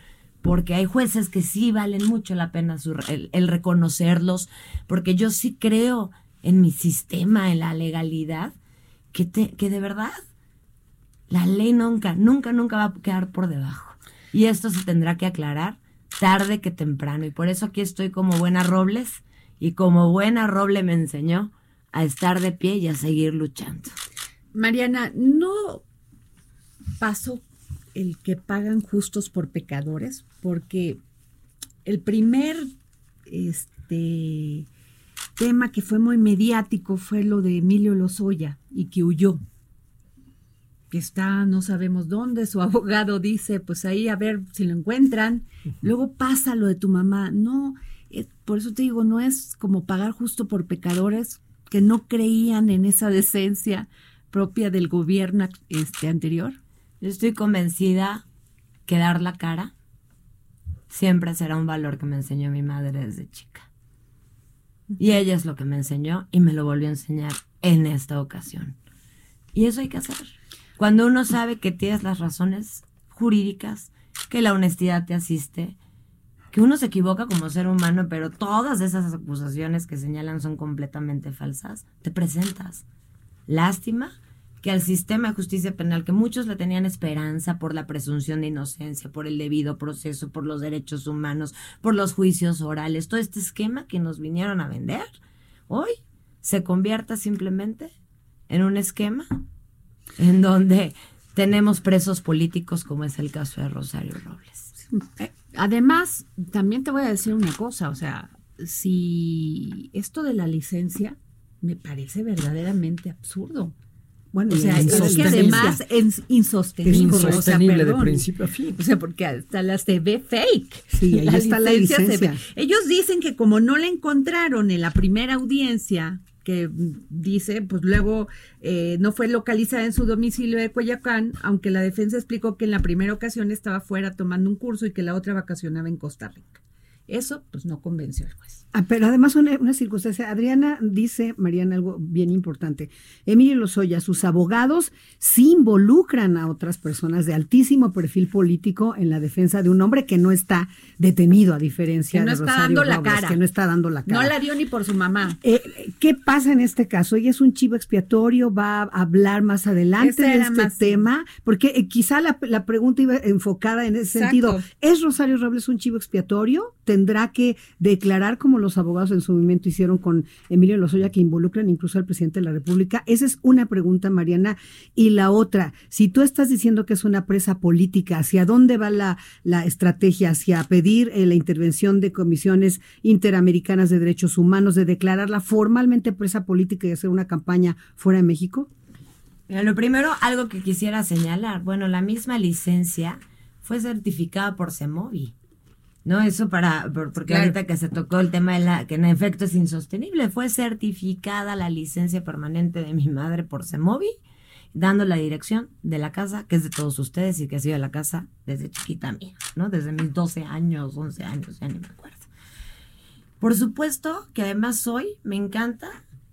Speaker 15: porque hay jueces que sí valen mucho la pena su- el, el reconocerlos, porque yo sí creo en mi sistema, en la legalidad, que, te- de verdad la ley nunca, nunca, nunca va a quedar por debajo. Y esto se tendrá que aclarar tarde que temprano. Y por eso aquí estoy como buena Robles y como buena Roble me enseñó a estar de pie y a seguir luchando.
Speaker 2: Mariana, ¿no pasó el que pagan justos por pecadores? Porque el primer este tema que fue muy mediático fue lo de Emilio Lozoya y que huyó. Que está, no sabemos dónde, su abogado dice, pues ahí a ver si lo encuentran. Luego pasa lo de tu mamá. No, eh, por eso te digo, no es como pagar justo por pecadores que no creían en esa decencia propia del gobierno este anterior.
Speaker 15: Yo estoy convencida que dar la cara siempre será un valor que me enseñó mi madre desde chica. Y ella es lo que me enseñó y me lo volvió a enseñar en esta ocasión. Y eso hay que hacer. Cuando uno sabe que tienes las razones jurídicas, que la honestidad te asiste, que uno se equivoca como ser humano, pero todas esas acusaciones que señalan son completamente falsas, te presentas. Lástima que al sistema de justicia penal, que muchos le tenían esperanza por la presunción de inocencia, por el debido proceso, por los derechos humanos, por los juicios orales, todo este esquema que nos vinieron a vender, hoy se convierta simplemente en un esquema en donde tenemos presos políticos como es el caso de Rosario Robles.
Speaker 2: Eh, Además, también te voy a decir una cosa, o sea, si esto de la licencia me parece verdaderamente absurdo.
Speaker 4: Bueno,
Speaker 2: o sea, es que además es insostenible.
Speaker 3: Es
Speaker 2: o sea,
Speaker 3: insostenible de principio a fin.
Speaker 2: O sea, porque hasta la se ve fake.
Speaker 4: Sí, ahí está la
Speaker 2: se
Speaker 4: licencia.
Speaker 2: ve- Ellos dicen que como no la encontraron en la primera audiencia, que dice, pues luego eh, no fue localizada en su domicilio de Coyacán, aunque la defensa explicó que en la primera ocasión estaba fuera tomando un curso y que la otra vacacionaba en Costa Rica. Eso pues no convenció al juez.
Speaker 4: Ah, pero además una, una, circunstancia, Adriana dice, Mariana, algo bien importante. Emilio Lozoya, sus abogados sí involucran a otras personas de altísimo perfil político en la defensa de un hombre que no está detenido, a diferencia
Speaker 2: que no
Speaker 4: de
Speaker 2: está
Speaker 4: Rosario
Speaker 2: dando la
Speaker 4: Robles,
Speaker 2: cara.
Speaker 4: que no está dando la cara.
Speaker 2: No la dio ni por su mamá.
Speaker 4: Eh, ¿Qué pasa en este caso? ¿Ella es un chivo expiatorio? ¿Va a hablar más adelante de este
Speaker 2: más-
Speaker 4: tema? Porque eh, quizá la, la pregunta iba enfocada en ese
Speaker 2: Exacto.
Speaker 4: sentido. ¿Es Rosario Robles un chivo expiatorio? ¿Tendrá que declarar como los abogados en su momento hicieron con Emilio Lozoya que involucran incluso al presidente de la República? Esa es una pregunta, Mariana. Y la otra, si tú estás diciendo que es una presa política, ¿hacia dónde va la, la estrategia? ¿Hacia pedir eh, la intervención de comisiones interamericanas de derechos humanos, de declararla formalmente presa política y hacer una campaña fuera de México?
Speaker 15: Mira, lo primero, algo que quisiera señalar. Bueno, la misma licencia fue certificada por CEMOVI. No, eso para, por- porque
Speaker 2: Claro.
Speaker 15: ahorita que se tocó el tema de la, que en efecto es insostenible, fue certificada la licencia permanente de mi madre por CEMOVI, dando la dirección de la casa, que es de todos ustedes y que ha sido la casa desde chiquita mía, ¿no? Desde mis 12 años, 11 años, ya ni me acuerdo. Por supuesto que además hoy me encanta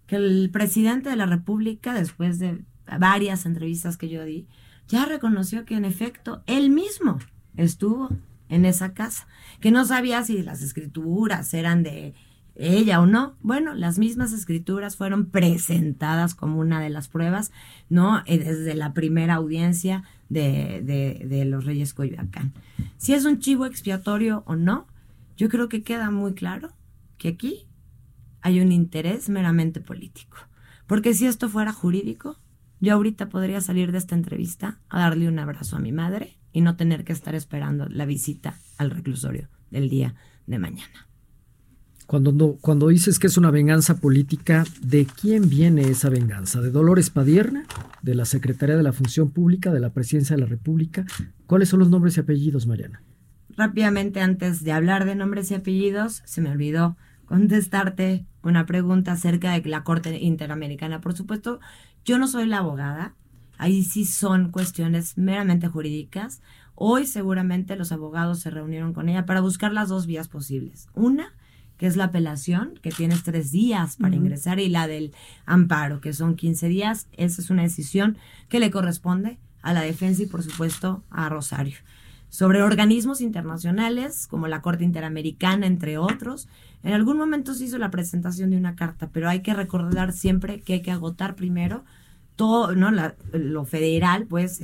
Speaker 15: que el presidente de la República, después de varias entrevistas que yo di, ya reconoció que en efecto él mismo estuvo en esa casa, que no sabía si las escrituras eran de ella o no. Bueno, las mismas escrituras fueron presentadas como una de las pruebas, ¿no? Eh, Desde la primera audiencia de, de, los Reyes Coyoacán. Si es un chivo expiatorio o no, yo creo que queda muy claro que aquí hay un interés meramente político. Porque si esto fuera jurídico, yo ahorita podría salir de esta entrevista a darle un abrazo a mi madre y no tener que estar esperando la visita al reclusorio del día de mañana.
Speaker 3: Cuando, cuando dices que es una venganza política, ¿de quién viene esa venganza? ¿De Dolores Padierna? ¿De la Secretaría de la Función Pública? ¿De la Presidencia de la República? ¿Cuáles son los nombres y apellidos, Mariana?
Speaker 15: Rápidamente, antes de hablar de nombres y apellidos, se me olvidó contestarte una pregunta acerca de la Corte Interamericana. Por supuesto, yo no soy la abogada. Ahí sí son cuestiones meramente jurídicas. Hoy seguramente los abogados se reunieron con ella para buscar las dos vías posibles. Una, que es la apelación, que tienes tres días para ingresar, y la del amparo, que son 15 días. Esa es una decisión que le corresponde a la defensa y, por supuesto, a Rosario sobre organismos internacionales como la Corte Interamericana, entre otros. En algún momento se hizo la presentación de una carta, pero hay que recordar siempre que hay que agotar primero todo, ¿no? La- lo federal, pues,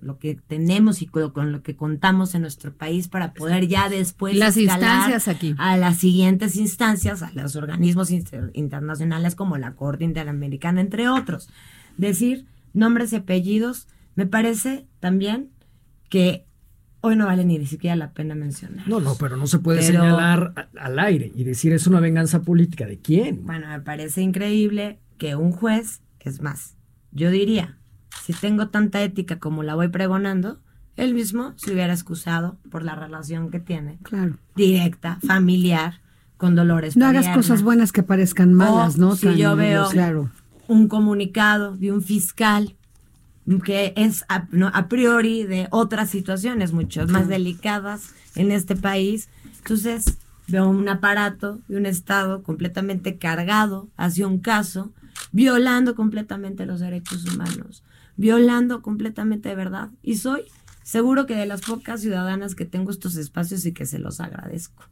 Speaker 15: lo que tenemos y con, con lo que contamos en nuestro país para poder ya después
Speaker 2: Las instancias aquí.
Speaker 15: a las siguientes instancias, a los organismos inter- internacionales como la Corte Interamericana, entre otros. Decir nombres y apellidos, me parece también que hoy no vale ni siquiera la pena mencionar.
Speaker 3: No, no, pero no se puede
Speaker 15: Pero-
Speaker 3: señalar a- al aire y decir es una venganza política. ¿De quién?
Speaker 15: Bueno, me parece increíble que un juez, es más, yo diría, si tengo tanta ética como la voy pregonando, él mismo se hubiera excusado por la relación que tiene,
Speaker 4: Claro.
Speaker 15: directa, familiar, con Dolores.
Speaker 4: No hagas cosas buenas que parezcan malas,
Speaker 15: O
Speaker 4: ¿no?
Speaker 15: Si
Speaker 4: Tan-
Speaker 15: yo veo
Speaker 4: Claro.
Speaker 15: un comunicado de un fiscal que es a, no, a priori de otras situaciones mucho más delicadas en este país, entonces veo un aparato de un Estado completamente cargado hacia un caso, violando completamente los derechos humanos, violando completamente de verdad. Y soy seguro que de las pocas ciudadanas que tengo estos espacios y que se los agradezco.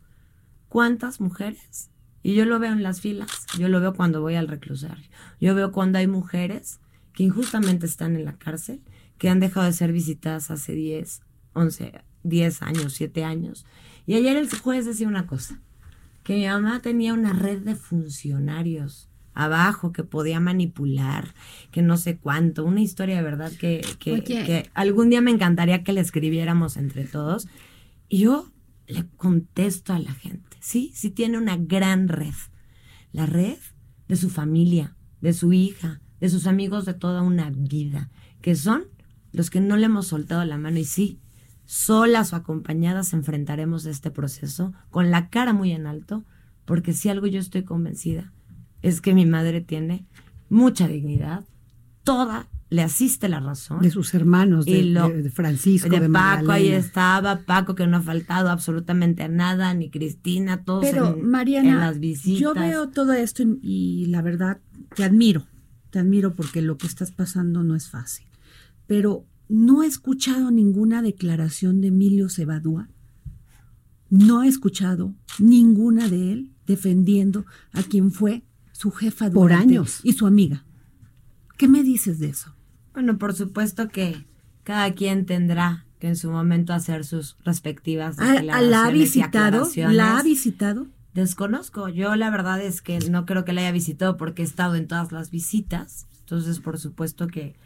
Speaker 15: ¿Cuántas mujeres? Y yo lo veo en las filas, yo lo veo cuando voy al reclusorio, yo veo cuando hay mujeres que injustamente están en la cárcel, que han dejado de ser visitadas hace 10, 11, 10 años, 7 años. Y ayer el juez decía una cosa, que mi mamá tenía una red de funcionarios abajo que podía manipular, que no sé cuánto, una historia de verdad que, que,
Speaker 2: Oye.
Speaker 15: que algún día me encantaría que la escribiéramos entre todos. Y yo le contesto a la gente, sí, sí tiene una gran red. La red de su familia, de su hija, de sus amigos de toda una vida, que son los que no le hemos soltado la mano y sí, solas o acompañadas enfrentaremos este proceso con la cara muy en alto, porque si algo yo estoy convencida es que mi madre tiene mucha dignidad, toda le asiste la razón.
Speaker 4: De sus hermanos, de,
Speaker 15: Y lo-
Speaker 4: de- de Francisco,
Speaker 15: de,
Speaker 4: de,
Speaker 15: Paco, ahí estaba, Paco que no ha faltado absolutamente a nada, ni Cristina, todos
Speaker 2: Pero,
Speaker 15: en,
Speaker 2: Mariana,
Speaker 15: en las visitas.
Speaker 2: yo veo todo esto y, y la verdad te admiro, te admiro porque lo que estás pasando no es fácil. Pero no he escuchado ninguna declaración de Emilio Cebadúa, no he escuchado ninguna de él defendiendo a quien fue su jefa
Speaker 4: Por
Speaker 2: durante-
Speaker 4: años.
Speaker 2: y su amiga. ¿Qué me dices de eso?
Speaker 15: Bueno, por supuesto que cada quien tendrá que en su momento hacer sus respectivas
Speaker 2: ¿A- a ¿La ha
Speaker 15: declaraciones y
Speaker 2: visitado?
Speaker 15: aclaraciones.
Speaker 2: ¿La ha visitado?
Speaker 15: Desconozco. Yo la verdad es que no creo que la haya visitado porque he estado en todas las visitas. Entonces, por supuesto que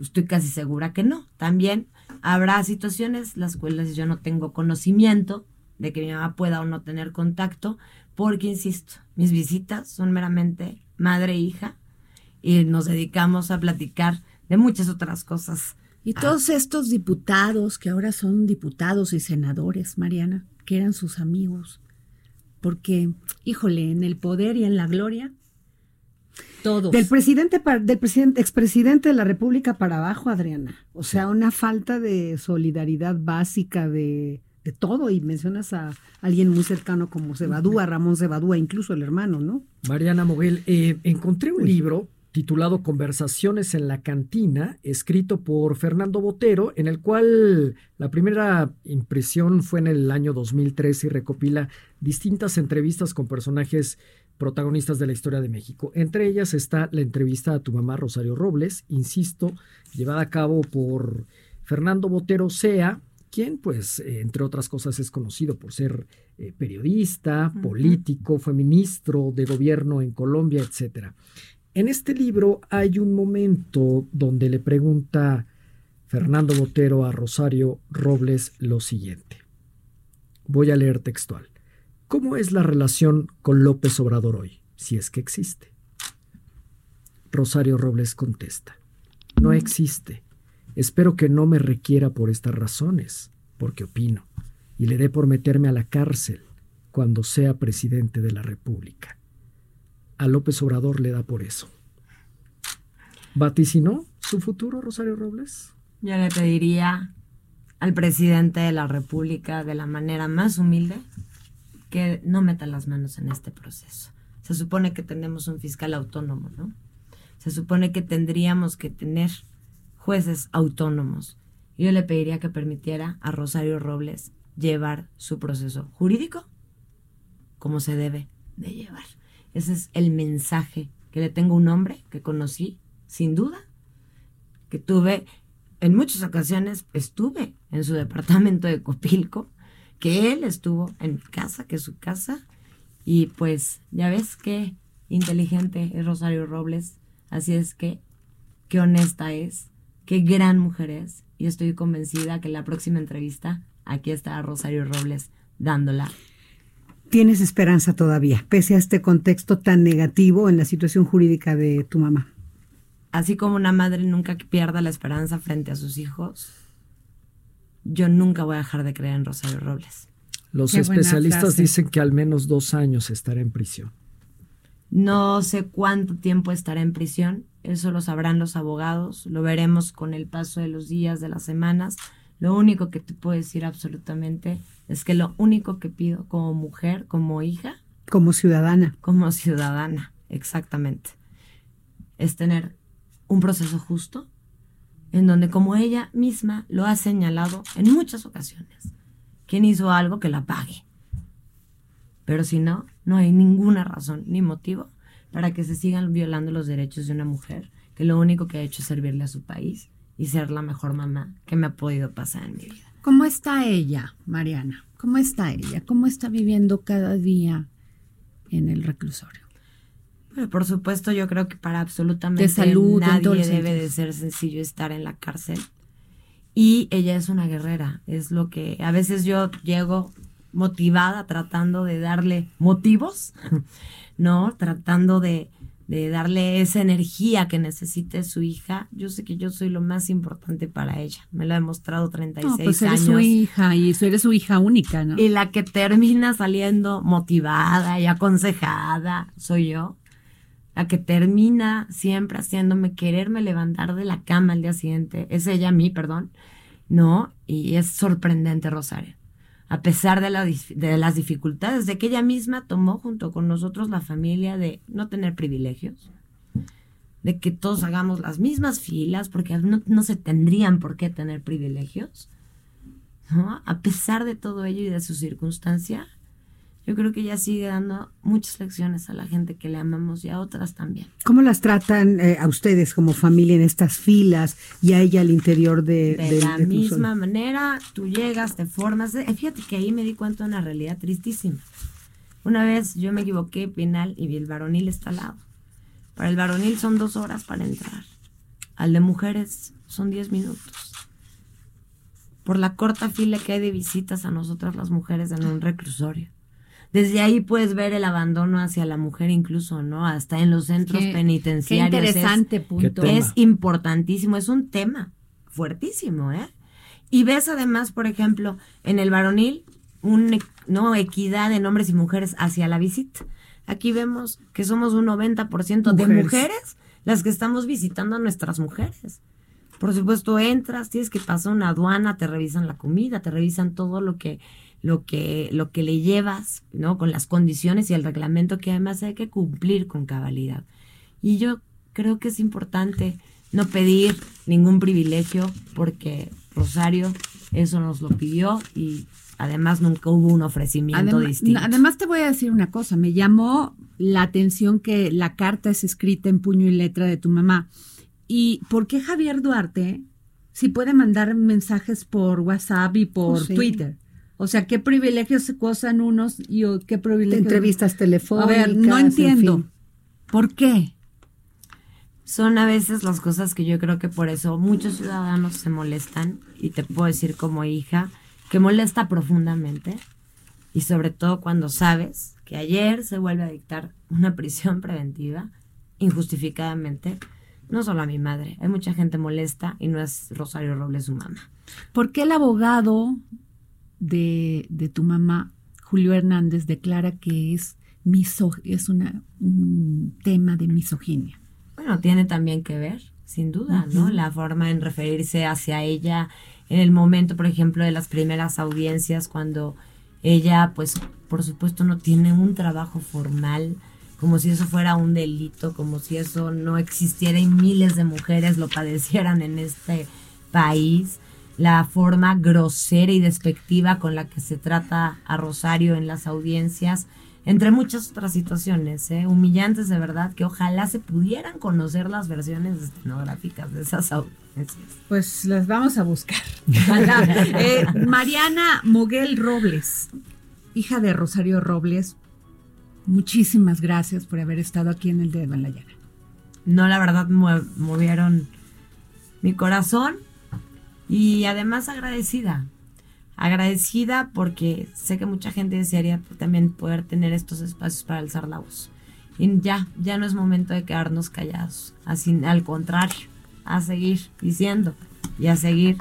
Speaker 15: estoy casi segura que no. También habrá situaciones las cuales yo no tengo conocimiento de que mi mamá pueda o no tener contacto, porque, insisto, mis visitas son meramente madre e hija y nos dedicamos a platicar de muchas otras cosas.
Speaker 2: Y todos estos diputados que ahora son diputados y senadores, Mariana, que eran sus amigos, porque, híjole, en el poder y en la gloria, todos.
Speaker 4: Del presidente, del presidente, expresidente de la República para abajo, Adriana. O sea, una falta de solidaridad básica de, de todo. Y mencionas a alguien muy cercano como Cebadúa, Ramón Cebadúa, incluso el hermano, ¿no?
Speaker 3: Mariana Moguel, eh, encontré un libro titulado Conversaciones en la cantina, escrito por Fernando Botero, en el cual la primera impresión fue en el año 2013 y recopila distintas entrevistas con personajes protagonistas de la historia de México. Entre ellas está la entrevista a tu mamá Rosario Robles, insisto, llevada a cabo por Fernando Botero Sea, quien pues eh, entre otras cosas es conocido por ser eh, periodista, político, fue ministro de gobierno en Colombia, etcétera. En este libro hay un momento donde le pregunta Fernando Botero a Rosario Robles lo siguiente. Voy a leer textual. ¿Cómo es la relación con López Obrador hoy, si es que existe? Rosario Robles contesta. No existe. Espero que no me requiera por estas razones, porque opino, y le dé por meterme a la cárcel cuando sea presidente de la República. A López Obrador le da por eso. ¿Vaticinó su futuro, Rosario Robles?
Speaker 15: Yo le pediría al presidente de la República de la manera más humilde que no meta las manos en este proceso. Se supone que tenemos un fiscal autónomo, ¿no? Se supone que tendríamos que tener jueces autónomos. Yo le pediría que permitiera a Rosario Robles llevar su proceso jurídico como se debe de llevar. Ese es el mensaje que le tengo a un hombre que conocí, sin duda, que tuve en muchas ocasiones, estuve en su departamento de Copilco, que él estuvo en casa, que es su casa, y pues ya ves qué inteligente es Rosario Robles, así es que qué honesta es, qué gran mujer es, y estoy convencida que en la próxima entrevista aquí estará Rosario Robles dándola
Speaker 4: Tienes esperanza todavía, pese a este contexto tan negativo en la situación jurídica de tu mamá.
Speaker 15: así como una madre nunca pierda la esperanza frente a sus hijos, yo nunca voy a dejar de creer en Rosario Robles.
Speaker 3: Los
Speaker 15: Qué
Speaker 3: especialistas dicen que al menos dos años estará en prisión.
Speaker 15: No sé cuánto tiempo estará en prisión, eso lo sabrán los abogados, lo veremos con el paso de los días, de las semanas. Lo único que te puedo decir absolutamente es que lo único que pido como mujer, como hija,
Speaker 4: Como ciudadana.
Speaker 15: como ciudadana, exactamente, es tener un proceso justo en donde, como ella misma lo ha señalado en muchas ocasiones, quien hizo algo que la pague. Pero si no, no hay ninguna razón ni motivo para que se sigan violando los derechos de una mujer que lo único que ha hecho es servirle a su país y ser la mejor mamá que me ha podido pasar en mi vida.
Speaker 2: ¿Cómo está ella, Mariana? ¿Cómo está ella? ¿Cómo está viviendo cada día en el reclusorio?
Speaker 15: Pero por supuesto, yo creo que para absolutamente
Speaker 2: De salud,
Speaker 15: nadie debe de ser sencillo estar en la cárcel. Y ella es una guerrera, es lo que a veces yo llego motivada tratando de darle motivos, ¿no? Tratando de, de darle esa energía que necesite su hija. Yo sé que yo soy lo más importante para ella, me lo ha demostrado 36
Speaker 2: No, pues eres
Speaker 15: años.
Speaker 2: su hija y tú eres su hija única, ¿no?
Speaker 15: Y la que termina saliendo motivada y aconsejada soy yo. la que termina siempre haciéndome quererme levantar de la cama al día siguiente, es ella a mí, perdón, ¿no? Y es sorprendente, Rosario. A pesar de, la, las dificultades, de que ella misma tomó junto con nosotros la familia de no tener privilegios, de que todos hagamos las mismas filas, porque no, no se tendrían por qué tener privilegios, ¿no? A pesar de todo ello y de su circunstancia, yo creo que ella sigue dando muchas lecciones a la gente que le amamos y a otras también.
Speaker 4: ¿Cómo las tratan eh, a ustedes como familia en estas filas y a ella al interior de...
Speaker 15: De, la misma manera, tú llegas, te formas. Eh, fíjate que ahí me di cuenta de una realidad tristísima. Una vez yo me equivoqué penal y vi el varonil está al lado. Para el varonil son dos horas para entrar. Al de mujeres son diez minutos. Por la corta fila que hay de visitas a nosotras las mujeres en un reclusorio desde ahí puedes ver el abandono hacia la mujer incluso, ¿no? Hasta en los centros penitenciarios.
Speaker 2: Qué interesante punto.
Speaker 15: Es importantísimo, es un tema fuertísimo, ¿eh? Y ves además, por ejemplo, en el varonil, un, no equidad en hombres y mujeres hacia la visita. Aquí vemos que somos un 90% de mujeres las que estamos visitando a nuestras mujeres. Por supuesto, entras, tienes que pasar una aduana, te revisan la comida, te revisan todo lo que lo que, lo que le llevas, ¿no? Con las condiciones y el reglamento que además hay que cumplir con cabalidad. Y yo creo que es importante no pedir ningún privilegio porque Rosario eso nos lo pidió y además nunca hubo un ofrecimiento distinto.
Speaker 2: Además te voy a decir una cosa, me llamó la atención que la carta es escrita en puño y letra de tu mamá. ¿Y por qué Javier Duarte si puede mandar mensajes por WhatsApp y por oh, Twitter? O sea, ¿qué privilegios se gozan unos y qué privilegios?
Speaker 4: Entrevistas telefónicas.
Speaker 2: A ver, no entiendo. ¿Por qué?
Speaker 15: Son a veces las cosas que yo creo que por eso muchos ciudadanos se molestan y te puedo decir como hija que molesta profundamente y sobre todo cuando sabes que ayer se vuelve a dictar una prisión preventiva injustificadamente no solo a mi madre, hay mucha gente molesta y no es Rosario Robles su mamá.
Speaker 2: ¿Por qué el abogado de, de tu mamá, Julio Hernández, declara que es, miso, es una, un tema de misoginia.
Speaker 15: Bueno, tiene también que ver, sin duda, ¿no? La forma en referirse hacia ella en el momento, por ejemplo, de las primeras audiencias, cuando ella, pues, por supuesto, no tiene un trabajo formal, como si eso fuera un delito, como si eso no existiera y miles de mujeres lo padecieran en este país la forma grosera y despectiva con la que se trata a Rosario en las audiencias, entre muchas otras situaciones, ¿eh? humillantes de verdad, que ojalá se pudieran conocer las versiones estenográficas de esas audiencias.
Speaker 2: Pues las vamos a buscar. Eh, Mariana Moguel Robles, hija de Rosario Robles, muchísimas gracias por haber estado aquí en el dedo en la llaga.
Speaker 15: No, la verdad, movieron mi corazón y además agradecida. Agradecida porque sé que mucha gente desearía también poder tener estos espacios para alzar la voz. Y ya, ya no es momento de quedarnos callados. Así, al contrario, a seguir diciendo y a seguir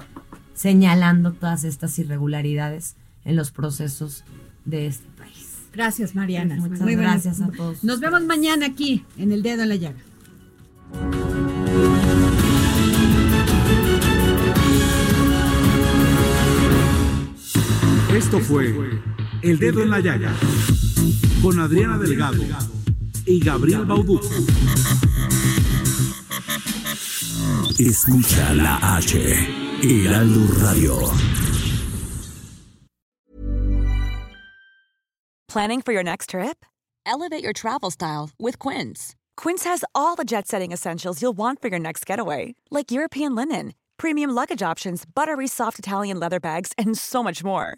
Speaker 15: señalando todas estas irregularidades en los procesos de este país.
Speaker 2: Gracias, Mariana.
Speaker 15: Muchas gracias a todos.
Speaker 2: Nos vemos mañana aquí en El Dedo en la Llaga.
Speaker 8: Esto fue El Dedo en la Llaga con Adriana Delgado y Gabriel Bauduco.
Speaker 22: Escucha la H, Heraldo Radio.
Speaker 24: Planning for your next trip? Elevate your travel style with Quince. Quince has all the jet setting essentials you'll want for your next getaway, like European linen, premium luggage options, buttery soft Italian leather bags, and so much more